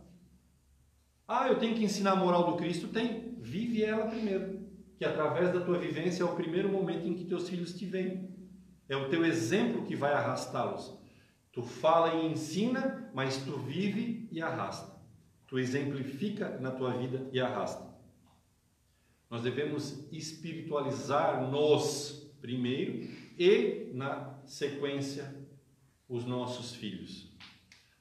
B: Ah, eu tenho que ensinar a moral do Cristo? Tem. Vive ela primeiro. Que através da tua vivência é o primeiro momento em que teus filhos te veem. É o teu exemplo que vai arrastá-los. Tu fala e ensina, mas tu vive e arrasta. Tu exemplifica na tua vida e arrasta. Nós devemos espiritualizar-nos primeiro e, na sequência, os nossos filhos.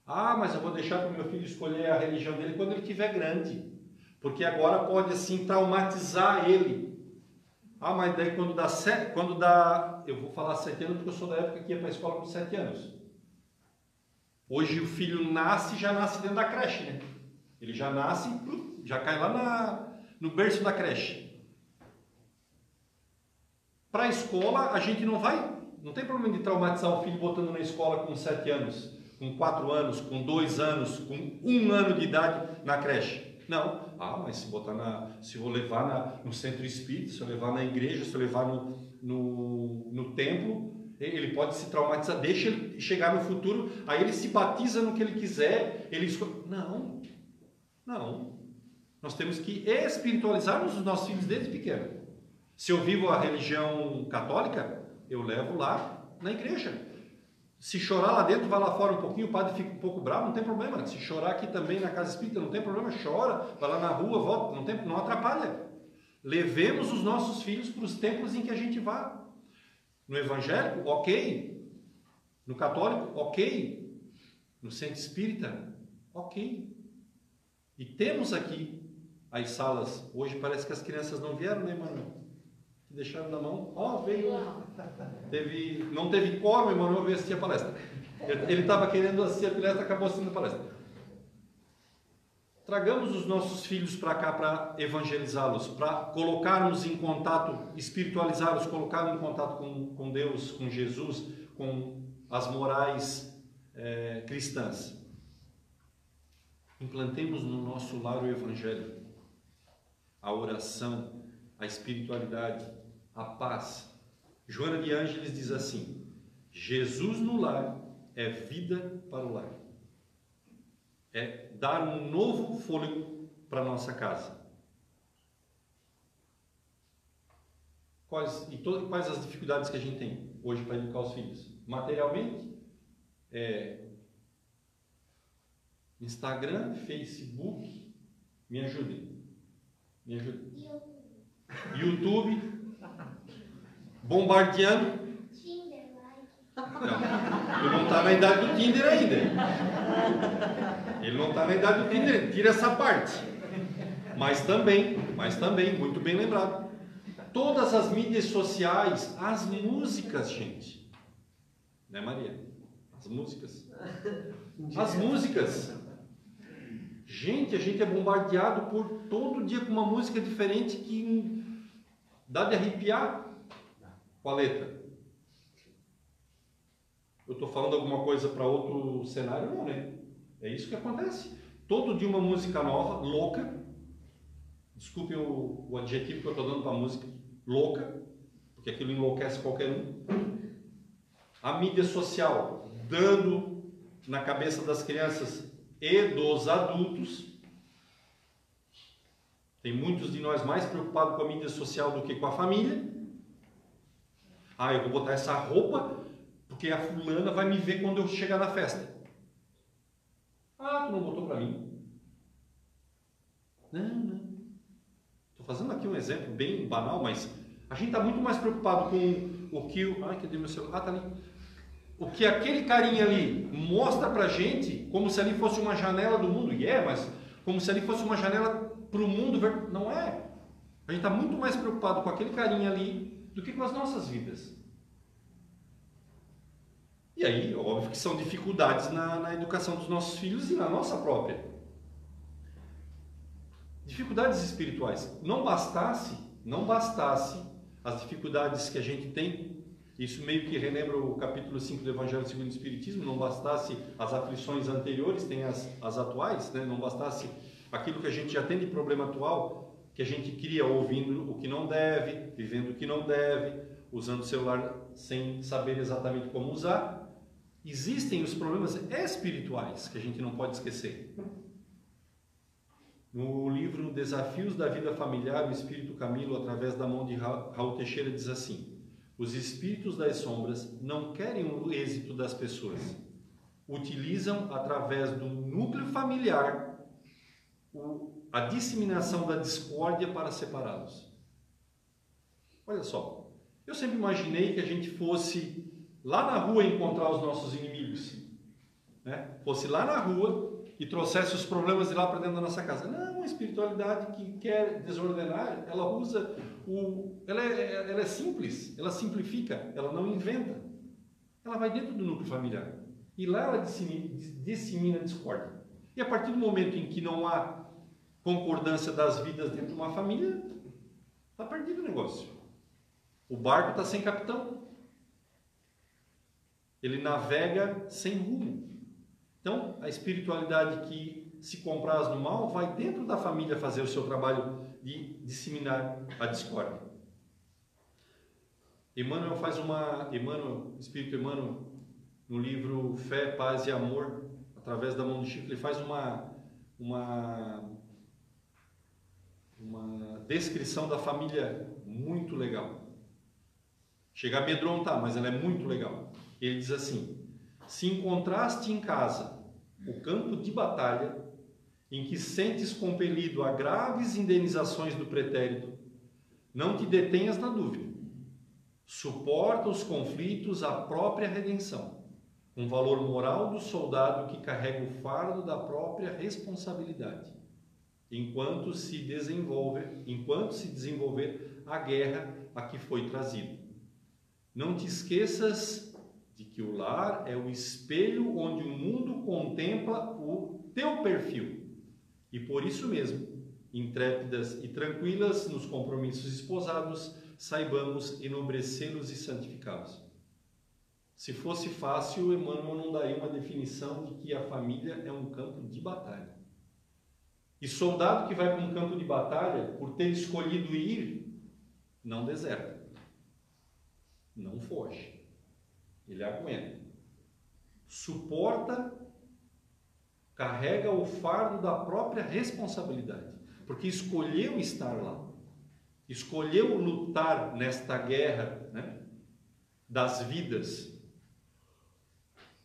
B: Ah, mas eu vou deixar para o meu filho escolher a religião dele quando ele estiver grande, porque agora pode assim traumatizar ele. Ah, mas daí quando dá sete, quando dá, eu vou falar sete anos porque eu sou da época que ia para a escola com sete anos. Hoje o filho nasce, já nasce dentro da creche, né? Ele já nasce, já cai lá na, no berço da creche. Para a escola, a gente não vai, não tem problema de traumatizar o filho botando na escola com 7 anos, com 4 anos, com 2 anos, com 1 ano de idade na creche. Não. Ah, mas se botar na, se eu levar na, no centro espírita, se eu levar na igreja, se eu levar no, no, no templo, ele pode se traumatizar, deixa ele chegar no futuro, aí ele se batiza no que ele quiser, ele escolhe. Não, não. Nós temos que espiritualizar os nossos filhos desde pequeno. Se eu vivo a religião católica, eu levo lá na igreja. Se chorar lá dentro, vai lá fora um pouquinho, o padre fica um pouco bravo, não tem problema. Se chorar aqui também na casa espírita, não tem problema, chora, vai lá na rua, volta, não, tem, não atrapalha. Levemos os nossos filhos para os templos em que a gente vá. No evangélico, ok. No católico, ok. No centro espírita, ok. E temos aqui as salas. Hoje parece que as crianças não vieram, né, Manoel? Deixaram na mão. Ó, oh, veio. Teve, não teve quórum, Emanuel veio assistir a palestra. Ele estava querendo assistir a palestra, acabou assistindo a palestra. Tragamos os nossos filhos para cá para evangelizá-los, para colocarmos em contato, espiritualizá-los, colocá-los em contato com, com Deus, com Jesus, com as morais é, cristãs. Implantemos no nosso lar o Evangelho, a oração, a espiritualidade, a paz. Joana de Ângeles diz assim: Jesus no lar é vida para o lar. É dar um novo fôlego para a nossa casa. Quais, e quais as dificuldades que a gente tem hoje para educar os filhos? Materialmente, é, Instagram, Facebook, me ajudem. Me ajudem. YouTube, bombardeando. Não, ele não está na idade do Tinder ainda. Ele não está na idade do Tinder, tira essa parte. Mas também, mas também, muito bem lembrado todas as mídias sociais, as músicas, gente. Né, Maria? As músicas. As músicas. Gente, a gente é bombardeado por todo dia com uma música diferente que dá de arrepiar com a letra. Eu estou falando alguma coisa para outro cenário? Não, né? É isso que acontece. Todo dia uma música nova, louca. Desculpem o, o adjetivo que eu estou dando para a música louca, porque aquilo enlouquece qualquer um. A mídia social dando na cabeça das crianças e dos adultos. Tem muitos de nós mais preocupados com a mídia social do que com a família. Ah, eu vou botar essa roupa porque a fulana vai me ver quando eu chegar na festa. Ah, tu não botou para mim? Não, não. Estou fazendo aqui um exemplo bem banal, mas a gente está muito mais preocupado com o que o. Ai, cadê meu celular? Ah, tá ali. O que aquele carinha ali mostra pra gente, como se ali fosse uma janela do mundo, e é, mas como se ali fosse uma janela para o mundo. Não é. A gente está muito mais preocupado com aquele carinha ali do que com as nossas vidas. E aí, óbvio que são dificuldades na, na educação dos nossos filhos e na nossa própria. Dificuldades espirituais. Não bastasse, não bastasse as dificuldades que a gente tem, isso meio que relembra o capítulo 5 do Evangelho segundo o Espiritismo, não bastasse as aflições anteriores, tem as, as atuais, né? não bastasse aquilo que a gente já tem de problema atual, que a gente cria ouvindo o que não deve, vivendo o que não deve, usando o celular sem saber exatamente como usar. Existem os problemas espirituais que a gente não pode esquecer. No livro Desafios da Vida Familiar, o Espírito Camilo, através da mão de Raul Teixeira, diz assim: Os espíritos das sombras não querem o êxito das pessoas. Utilizam, através do núcleo familiar, a disseminação da discórdia para separá-los. Olha só, eu sempre imaginei que a gente fosse lá na rua encontrar os nossos inimigos. Né? Fosse lá na rua e trouxesse os problemas de lá para dentro da nossa casa. Não, a espiritualidade que quer desordenar, ela usa o. Ela é, ela é simples, ela simplifica, ela não inventa. Ela vai dentro do núcleo familiar. E lá ela dissemina, dissemina discórdia. E a partir do momento em que não há concordância das vidas dentro de uma família, está perdido o negócio. O barco está sem capitão. Ele navega sem rumo. Então, a espiritualidade que se compraz no mal vai dentro da família fazer o seu trabalho de disseminar a discórdia. Emmanuel faz uma, Emmanuel, Espírito Emmanuel, no livro Fé, Paz e Amor, através da mão de Chico, ele faz uma, uma, uma descrição da família muito legal. Chega a amedrontar, mas ela é muito legal. Ele diz assim: se encontraste em casa o campo de batalha em que sentes compelido a graves indenizações do pretérito, não te detenhas na dúvida. Suporta os conflitos à própria redenção, um valor moral do soldado que carrega o fardo da própria responsabilidade, enquanto se desenvolve, enquanto se desenvolver a guerra a que foi trazido. Não te esqueças de que o lar é o espelho onde o mundo contempla o teu perfil. E por isso mesmo, intrépidas e tranquilas nos compromissos esposados, saibamos enobrecê-los e santificá-los. Se fosse fácil, Emmanuel não daria uma definição de que a família é um campo de batalha. E soldado que vai para um campo de batalha, por ter escolhido ir, não deserta. Não foge. Ele aguenta. Suporta, carrega o fardo da própria responsabilidade, porque escolheu estar lá. Escolheu lutar nesta guerra né, das vidas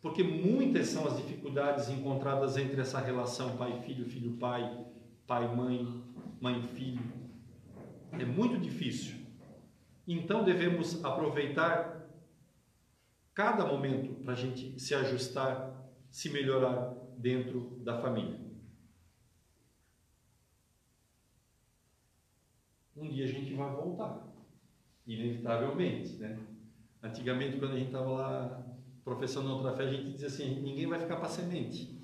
B: porque muitas são as dificuldades encontradas entre essa relação pai-filho, filho-pai, pai-mãe, mãe-filho. É muito difícil. Então devemos aproveitar cada momento para a gente se ajustar, se melhorar dentro da família. Um dia a gente vai voltar, inevitavelmente, né? Antigamente, quando a gente estava lá professão na outra fé, a gente diz assim: ninguém vai ficar para semente.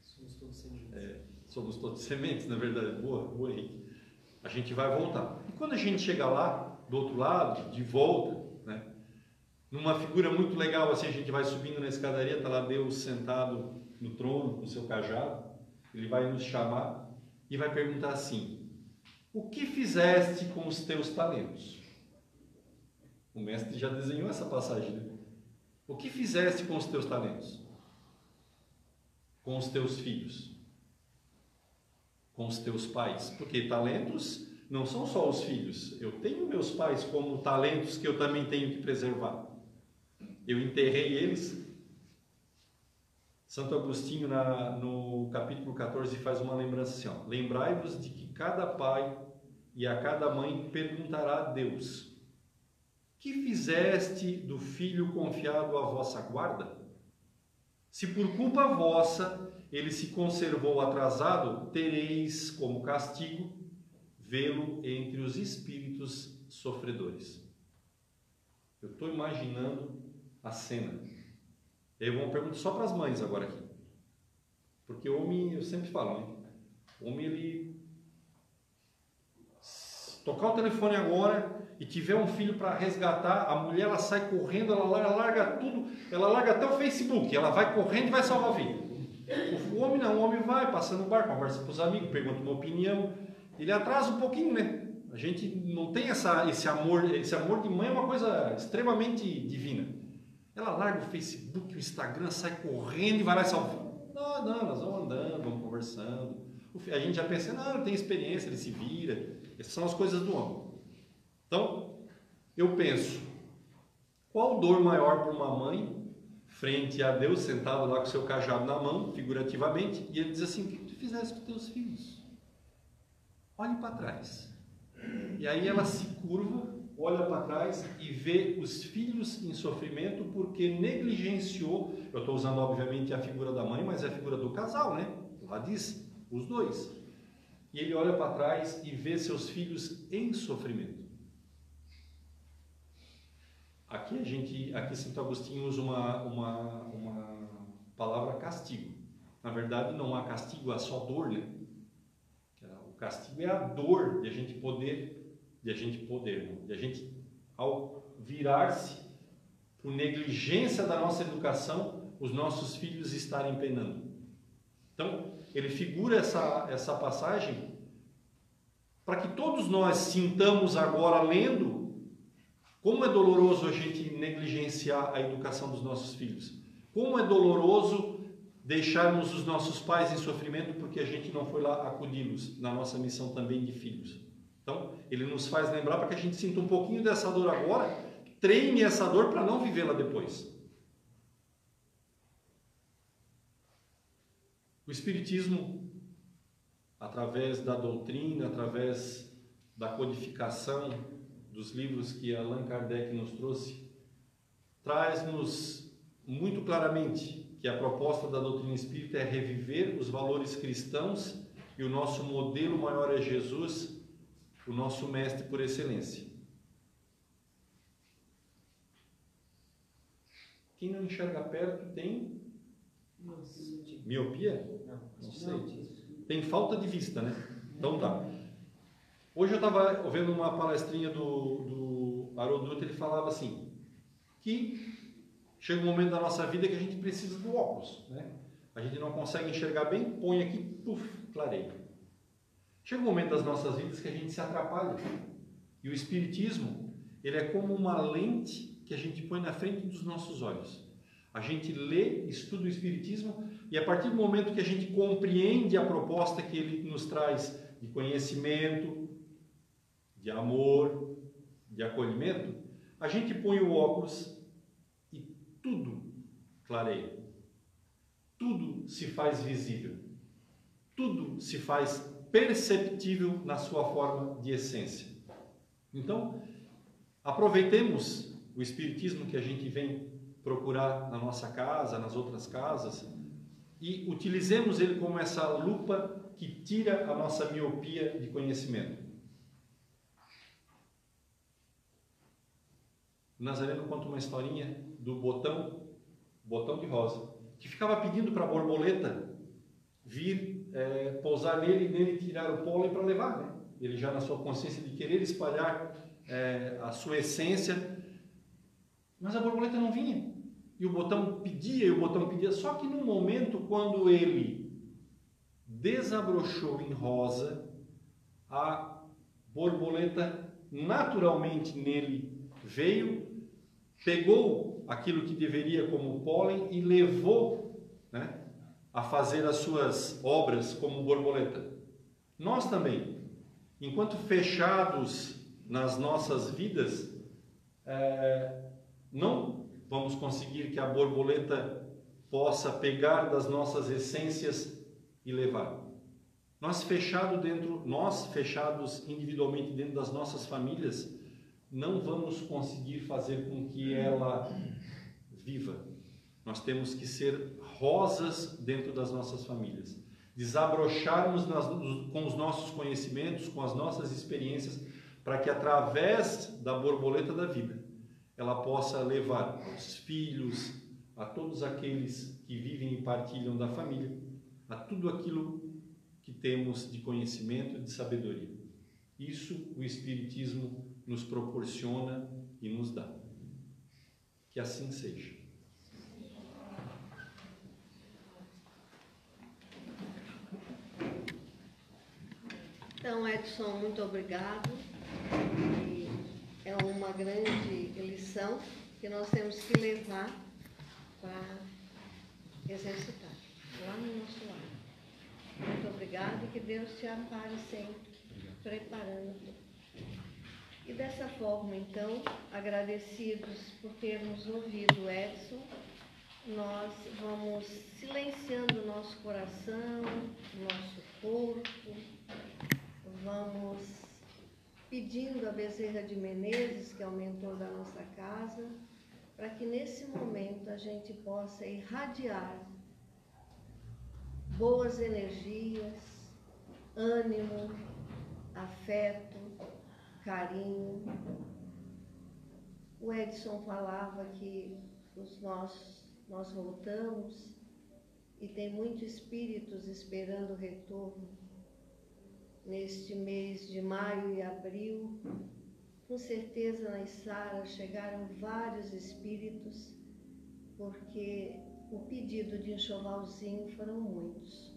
D: Somos todos sementes.
B: É, somos todos sementes, na verdade. Boa, boa, Henrique. A gente vai voltar. E quando a gente chega lá, do outro lado, de volta, numa figura muito legal, assim, a gente vai subindo na escadaria, está lá Deus sentado no trono, com seu cajado, ele vai nos chamar e vai perguntar assim: O que fizeste com os teus talentos? O mestre já desenhou essa passagem. Né? O que fizeste com os teus talentos? Com os teus filhos? Com os teus pais? Porque talentos não são só os filhos. Eu tenho meus pais como talentos que eu também tenho que preservar. Eu enterrei eles. Santo Agostinho, na, no capítulo 14, faz uma lembrança assim: Lembrai-vos de que cada pai e a cada mãe perguntará a Deus que fizeste do filho confiado à vossa guarda? Se por culpa vossa ele se conservou atrasado, tereis como castigo vê-lo entre os espíritos sofredores. Eu estou imaginando a cena. Eu vou uma pergunta só para as mães agora aqui. Porque homem, eu sempre falo, né? Homem, ele. Tocar o telefone agora, e tiver um filho para resgatar, a mulher ela sai correndo, ela larga, larga, tudo, ela larga até o Facebook, ela vai correndo e vai salvar a vida. O homem não, o homem vai, passa no bar, conversa com os amigos, pergunta uma opinião, ele atrasa um pouquinho, né? A gente não tem essa, esse amor, esse amor de mãe é uma coisa extremamente divina. Ela larga o Facebook, o Instagram, sai correndo e vai lá e salva. Não, não, nós vamos andando, vamos conversando. A gente já pensa, não, ele tem experiência, ele se vira. Essas são as coisas do homem. Então, eu penso, qual dor maior para uma mãe frente a Deus sentado lá com seu cajado na mão, figurativamente, e ele diz assim: O que tu fizeste com teus filhos? Olhe para trás. E aí ela se curva, olha para trás e vê os filhos em sofrimento porque negligenciou. Eu estou usando, obviamente, a figura da mãe, mas é a figura do casal, né? Lá diz, os dois. E ele olha para trás e vê seus filhos em sofrimento. Aqui a gente, aqui Santo Agostinho usa uma, uma, uma palavra castigo. Na verdade, não há castigo, há só dor, né? O castigo é a dor de a gente poder, de a gente poder, né? de a gente ao virar-se por negligência da nossa educação, os nossos filhos estarem penando. Então, ele figura essa, essa passagem para que todos nós sintamos agora lendo como é doloroso a gente negligenciar a educação dos nossos filhos. Como é doloroso deixarmos os nossos pais em sofrimento porque a gente não foi lá acudi-los na nossa missão também de filhos. Então, ele nos faz lembrar para que a gente sinta um pouquinho dessa dor agora, treine essa dor para não vivê-la depois. O Espiritismo, através da doutrina, através da codificação dos livros que Allan Kardec nos trouxe, traz-nos muito claramente que a proposta da doutrina espírita é reviver os valores cristãos e o nosso modelo maior é Jesus, o nosso mestre por excelência. Quem não enxerga perto tem miopia?
D: Não,
B: não sei. Tem falta de vista, né? Então tá. Hoje eu estava ouvindo uma palestrinha do, do Haroldo ele falava assim, que chega um momento da nossa vida que a gente precisa do óculos, né? A gente não consegue enxergar bem, põe aqui, puf, clareia. Chega um momento das nossas vidas que a gente se atrapalha. E o espiritismo, ele é como uma lente que a gente põe na frente dos nossos olhos. A gente lê, estuda o espiritismo e a partir do momento que a gente compreende a proposta que ele nos traz de conhecimento, de amor, de acolhimento, a gente põe o óculos e tudo clareia. Tudo se faz visível. Tudo se faz perceptível na sua forma de essência. Então, aproveitemos o espiritismo que a gente vem procurar na nossa casa, nas outras casas, e utilizemos ele como essa lupa que tira a nossa miopia de conhecimento. Nazareno conta uma historinha do botão, botão de rosa, que ficava pedindo para a borboleta vir é, pousar nele e nele tirar o pólen para levar, né? Ele já na sua consciência de querer espalhar é, a sua essência, mas a borboleta não vinha. E o botão pedia, e o botão pedia. Só que no momento quando ele desabrochou em rosa, a borboleta naturalmente nele veio, pegou aquilo que deveria como pólen e levou né, a fazer as suas obras como borboleta. Nós também, enquanto fechados nas nossas vidas, é, não vamos conseguir que a borboleta possa pegar das nossas essências e levar. Nós fechados dentro, nós fechados individualmente dentro das nossas famílias, não vamos conseguir fazer com que ela viva. Nós temos que ser rosas dentro das nossas famílias, desabrocharmos nas, com os nossos conhecimentos, com as nossas experiências, para que através da borboleta da vida ela possa levar aos filhos, a todos aqueles que vivem e partilham da família, a tudo aquilo que temos de conhecimento e de sabedoria. Isso o Espiritismo nos proporciona e nos dá. Que assim seja.
A: Então, Edson, muito obrigado. É uma grande lição que nós temos que levar para exercitar lá no nosso lar. Muito obrigado e que Deus te ampare sempre, preparando. E dessa forma, então, agradecidos por termos ouvido Edson, nós vamos silenciando o nosso coração, nosso corpo, vamos pedindo a Bezerra de Menezes, que é o mentor da nossa casa, para que nesse momento a gente possa irradiar boas energias, ânimo, afeto, carinho. O Edson falava que os nós, nós voltamos e tem muitos espíritos esperando o retorno neste mês de maio e abril. Com certeza nas salas chegaram vários espíritos, porque o pedido de enxovalzinho foram muitos.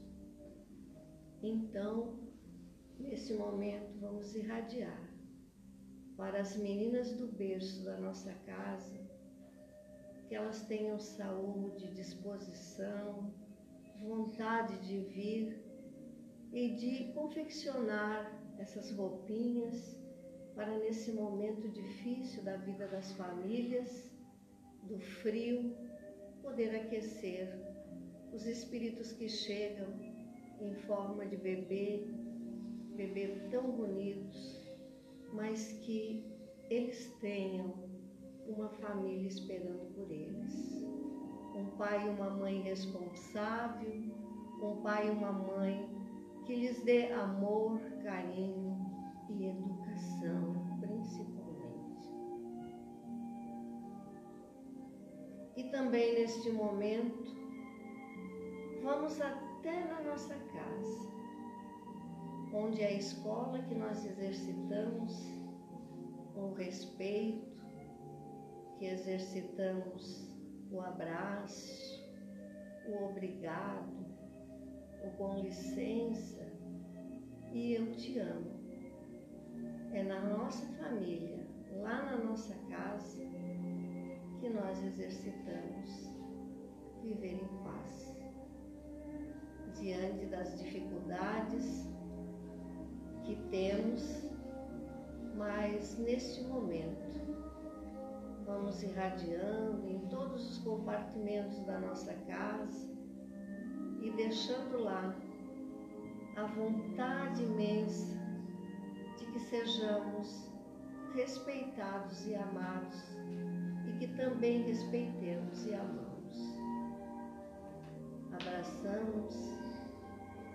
A: Então, nesse momento, vamos irradiar para as meninas do berço da nossa casa, que elas tenham saúde, disposição, vontade de vir e de confeccionar essas roupinhas para nesse momento difícil da vida das famílias, do frio, poder aquecer os espíritos que chegam em forma de bebê, bebê tão bonitos, mas que eles tenham uma família esperando por eles. Um pai e uma mãe responsável, um pai e uma mãe que lhes dê amor, carinho e educação, principalmente. E também neste momento, vamos até na nossa casa, onde é a escola que nós exercitamos com respeito, que exercitamos o abraço, o obrigado, o com licença e eu te amo. É na nossa família, lá na nossa casa, que nós exercitamos viver em paz. Diante das dificuldades que temos, mas neste momento vamos irradiando em todos os compartimentos da nossa casa e deixando lá a vontade imensa de que sejamos respeitados e amados e que também respeitemos e amamos. Abraçamos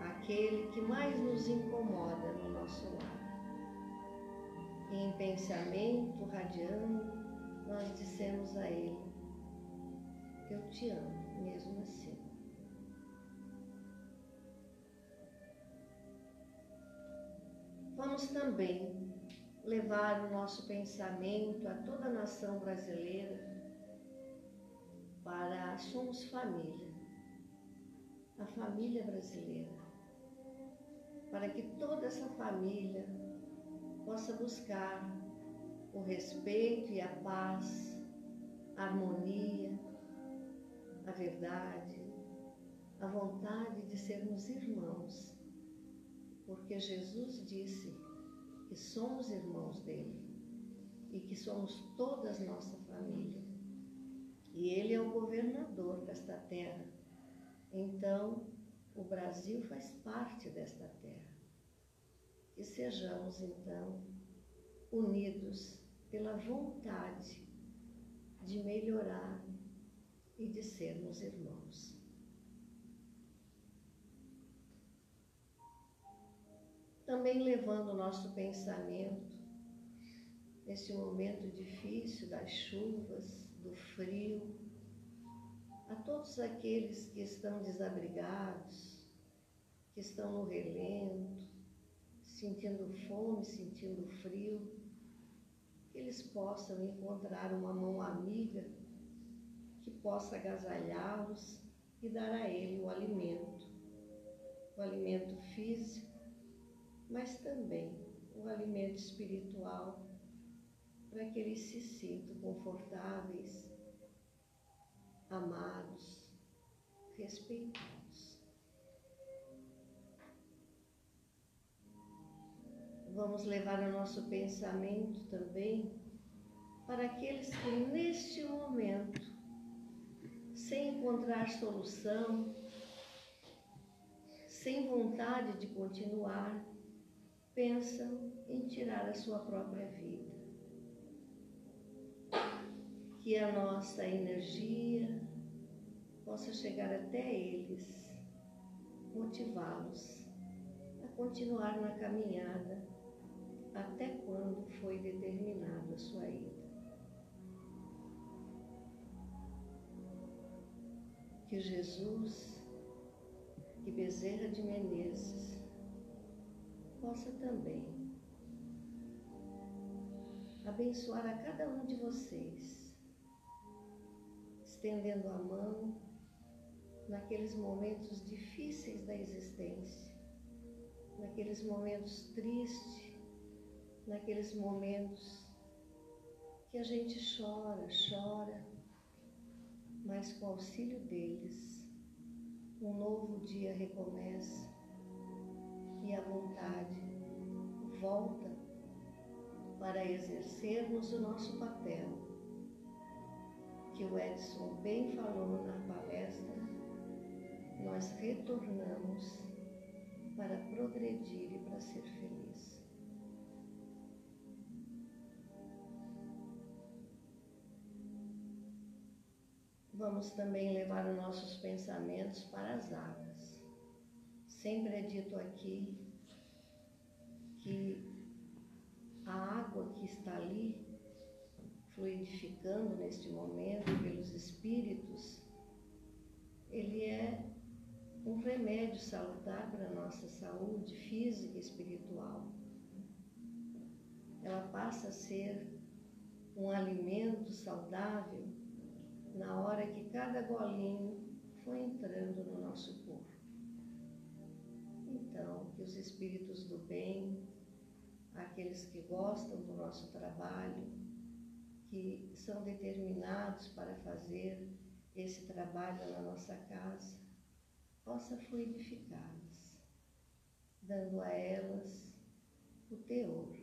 A: aquele que mais nos incomoda no nosso lar. E em pensamento, radiando, nós dissemos a ele: Eu te amo, mesmo assim. Vamos também levar o nosso pensamento a toda a nação brasileira para somos família, a família brasileira, para que toda essa família possa buscar o respeito e a paz, a harmonia, a verdade, a vontade de sermos irmãos porque Jesus disse que somos irmãos dele e que somos todas nossa família. E ele é o governador desta terra. Então, o Brasil faz parte desta terra. Que sejamos, então, unidos pela vontade de melhorar e de sermos irmãos. Também levando o nosso pensamento nesse momento difícil das chuvas, do frio, a todos aqueles que estão desabrigados, que estão no relento, sentindo fome, sentindo frio, que eles possam encontrar uma mão amiga que possa agasalhá-los e dar a ele o alimento, o alimento físico mas também o alimento espiritual para que eles se sintam confortáveis, amados, respeitados. Vamos levar o nosso pensamento também para aqueles que neste momento, sem encontrar solução, sem vontade de continuar, pensam em tirar a sua própria vida. Que a nossa energia possa chegar até eles, motivá-los a continuar na caminhada até quando foi determinada a sua ida. Que Jesus, que Bezerra de Menezes, possa também abençoar a cada um de vocês, estendendo a mão naqueles momentos difíceis da existência, naqueles momentos tristes, naqueles momentos que a gente chora, chora, mas com o auxílio deles, um novo dia recomeça e a vontade volta para exercermos o nosso papel, que o Edson bem falou na palestra, nós retornamos para progredir e para ser feliz. Vamos também levar os nossos pensamentos para as águas. Sempre é dito aqui que a água que está ali, fluidificando neste momento pelos espíritos, ele é um remédio salutar para a nossa saúde física e espiritual. Ela passa a ser um alimento saudável na hora que cada golinho foi entrando no nosso corpo. Então, que os espíritos do bem, aqueles que gostam do nosso trabalho, que são determinados para fazer esse trabalho na nossa casa, possa fluidificá-las, dando a elas o teor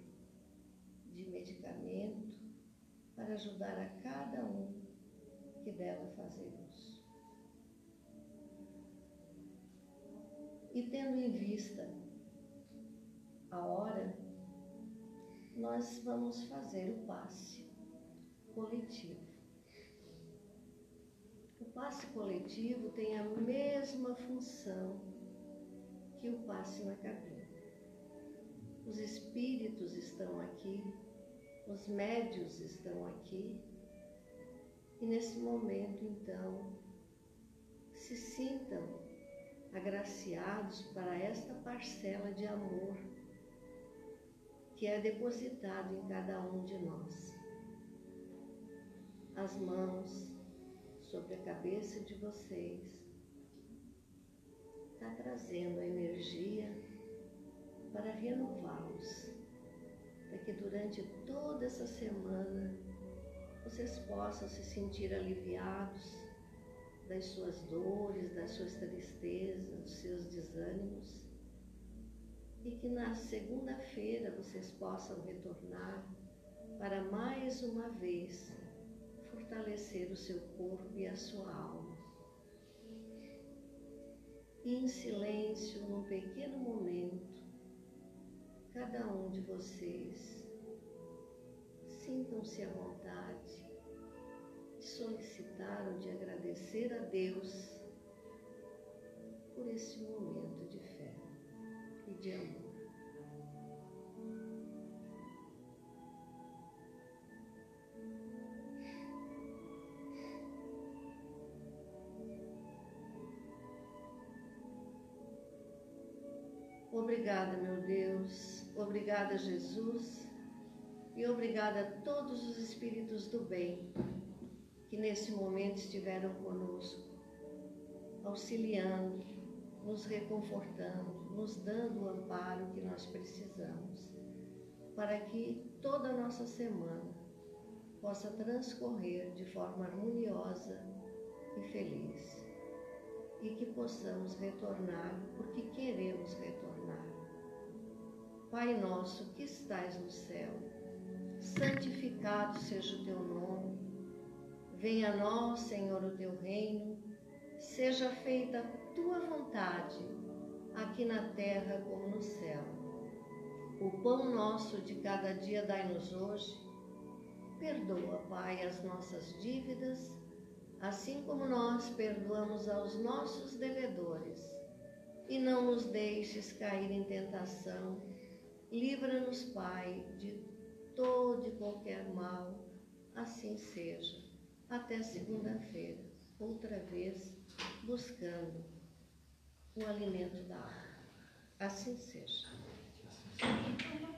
A: de medicamento para ajudar a cada um que dela fazer E tendo em vista a hora, nós vamos fazer o passe coletivo. O passe coletivo tem a mesma função que o passe na cabine. Os espíritos estão aqui, os médios estão aqui, e nesse momento, então, se sintam agraciados para esta parcela de amor que é depositado em cada um de nós. As mãos sobre a cabeça de vocês está trazendo a energia para renová-los, para que durante toda essa semana vocês possam se sentir aliviados das suas dores, das suas tristezas, dos seus desânimos e que na segunda-feira vocês possam retornar para mais uma vez fortalecer o seu corpo e a sua alma. E em silêncio, num pequeno momento, cada um de vocês sintam-se à vontade solicitaram de agradecer a Deus por esse momento de fé e de amor. Obrigada, meu Deus. Obrigada, Jesus. E obrigada a todos os espíritos do bem que nesse momento estiveram conosco, auxiliando, nos reconfortando, nos dando o amparo que nós precisamos, para que toda a nossa semana possa transcorrer de forma harmoniosa e feliz. E que possamos retornar porque queremos retornar. Pai nosso que estais no céu, santificado seja o teu nome Venha a nós, Senhor, o teu reino, seja feita a tua vontade, aqui na terra como no céu. O pão nosso de cada dia dai-nos hoje. Perdoa, Pai, as nossas dívidas, assim como nós perdoamos aos nossos devedores. E não nos deixes cair em tentação. Livra-nos, Pai, de todo e qualquer mal. Assim seja até segunda-feira, outra vez buscando o alimento da alma. Assim seja. Assim seja.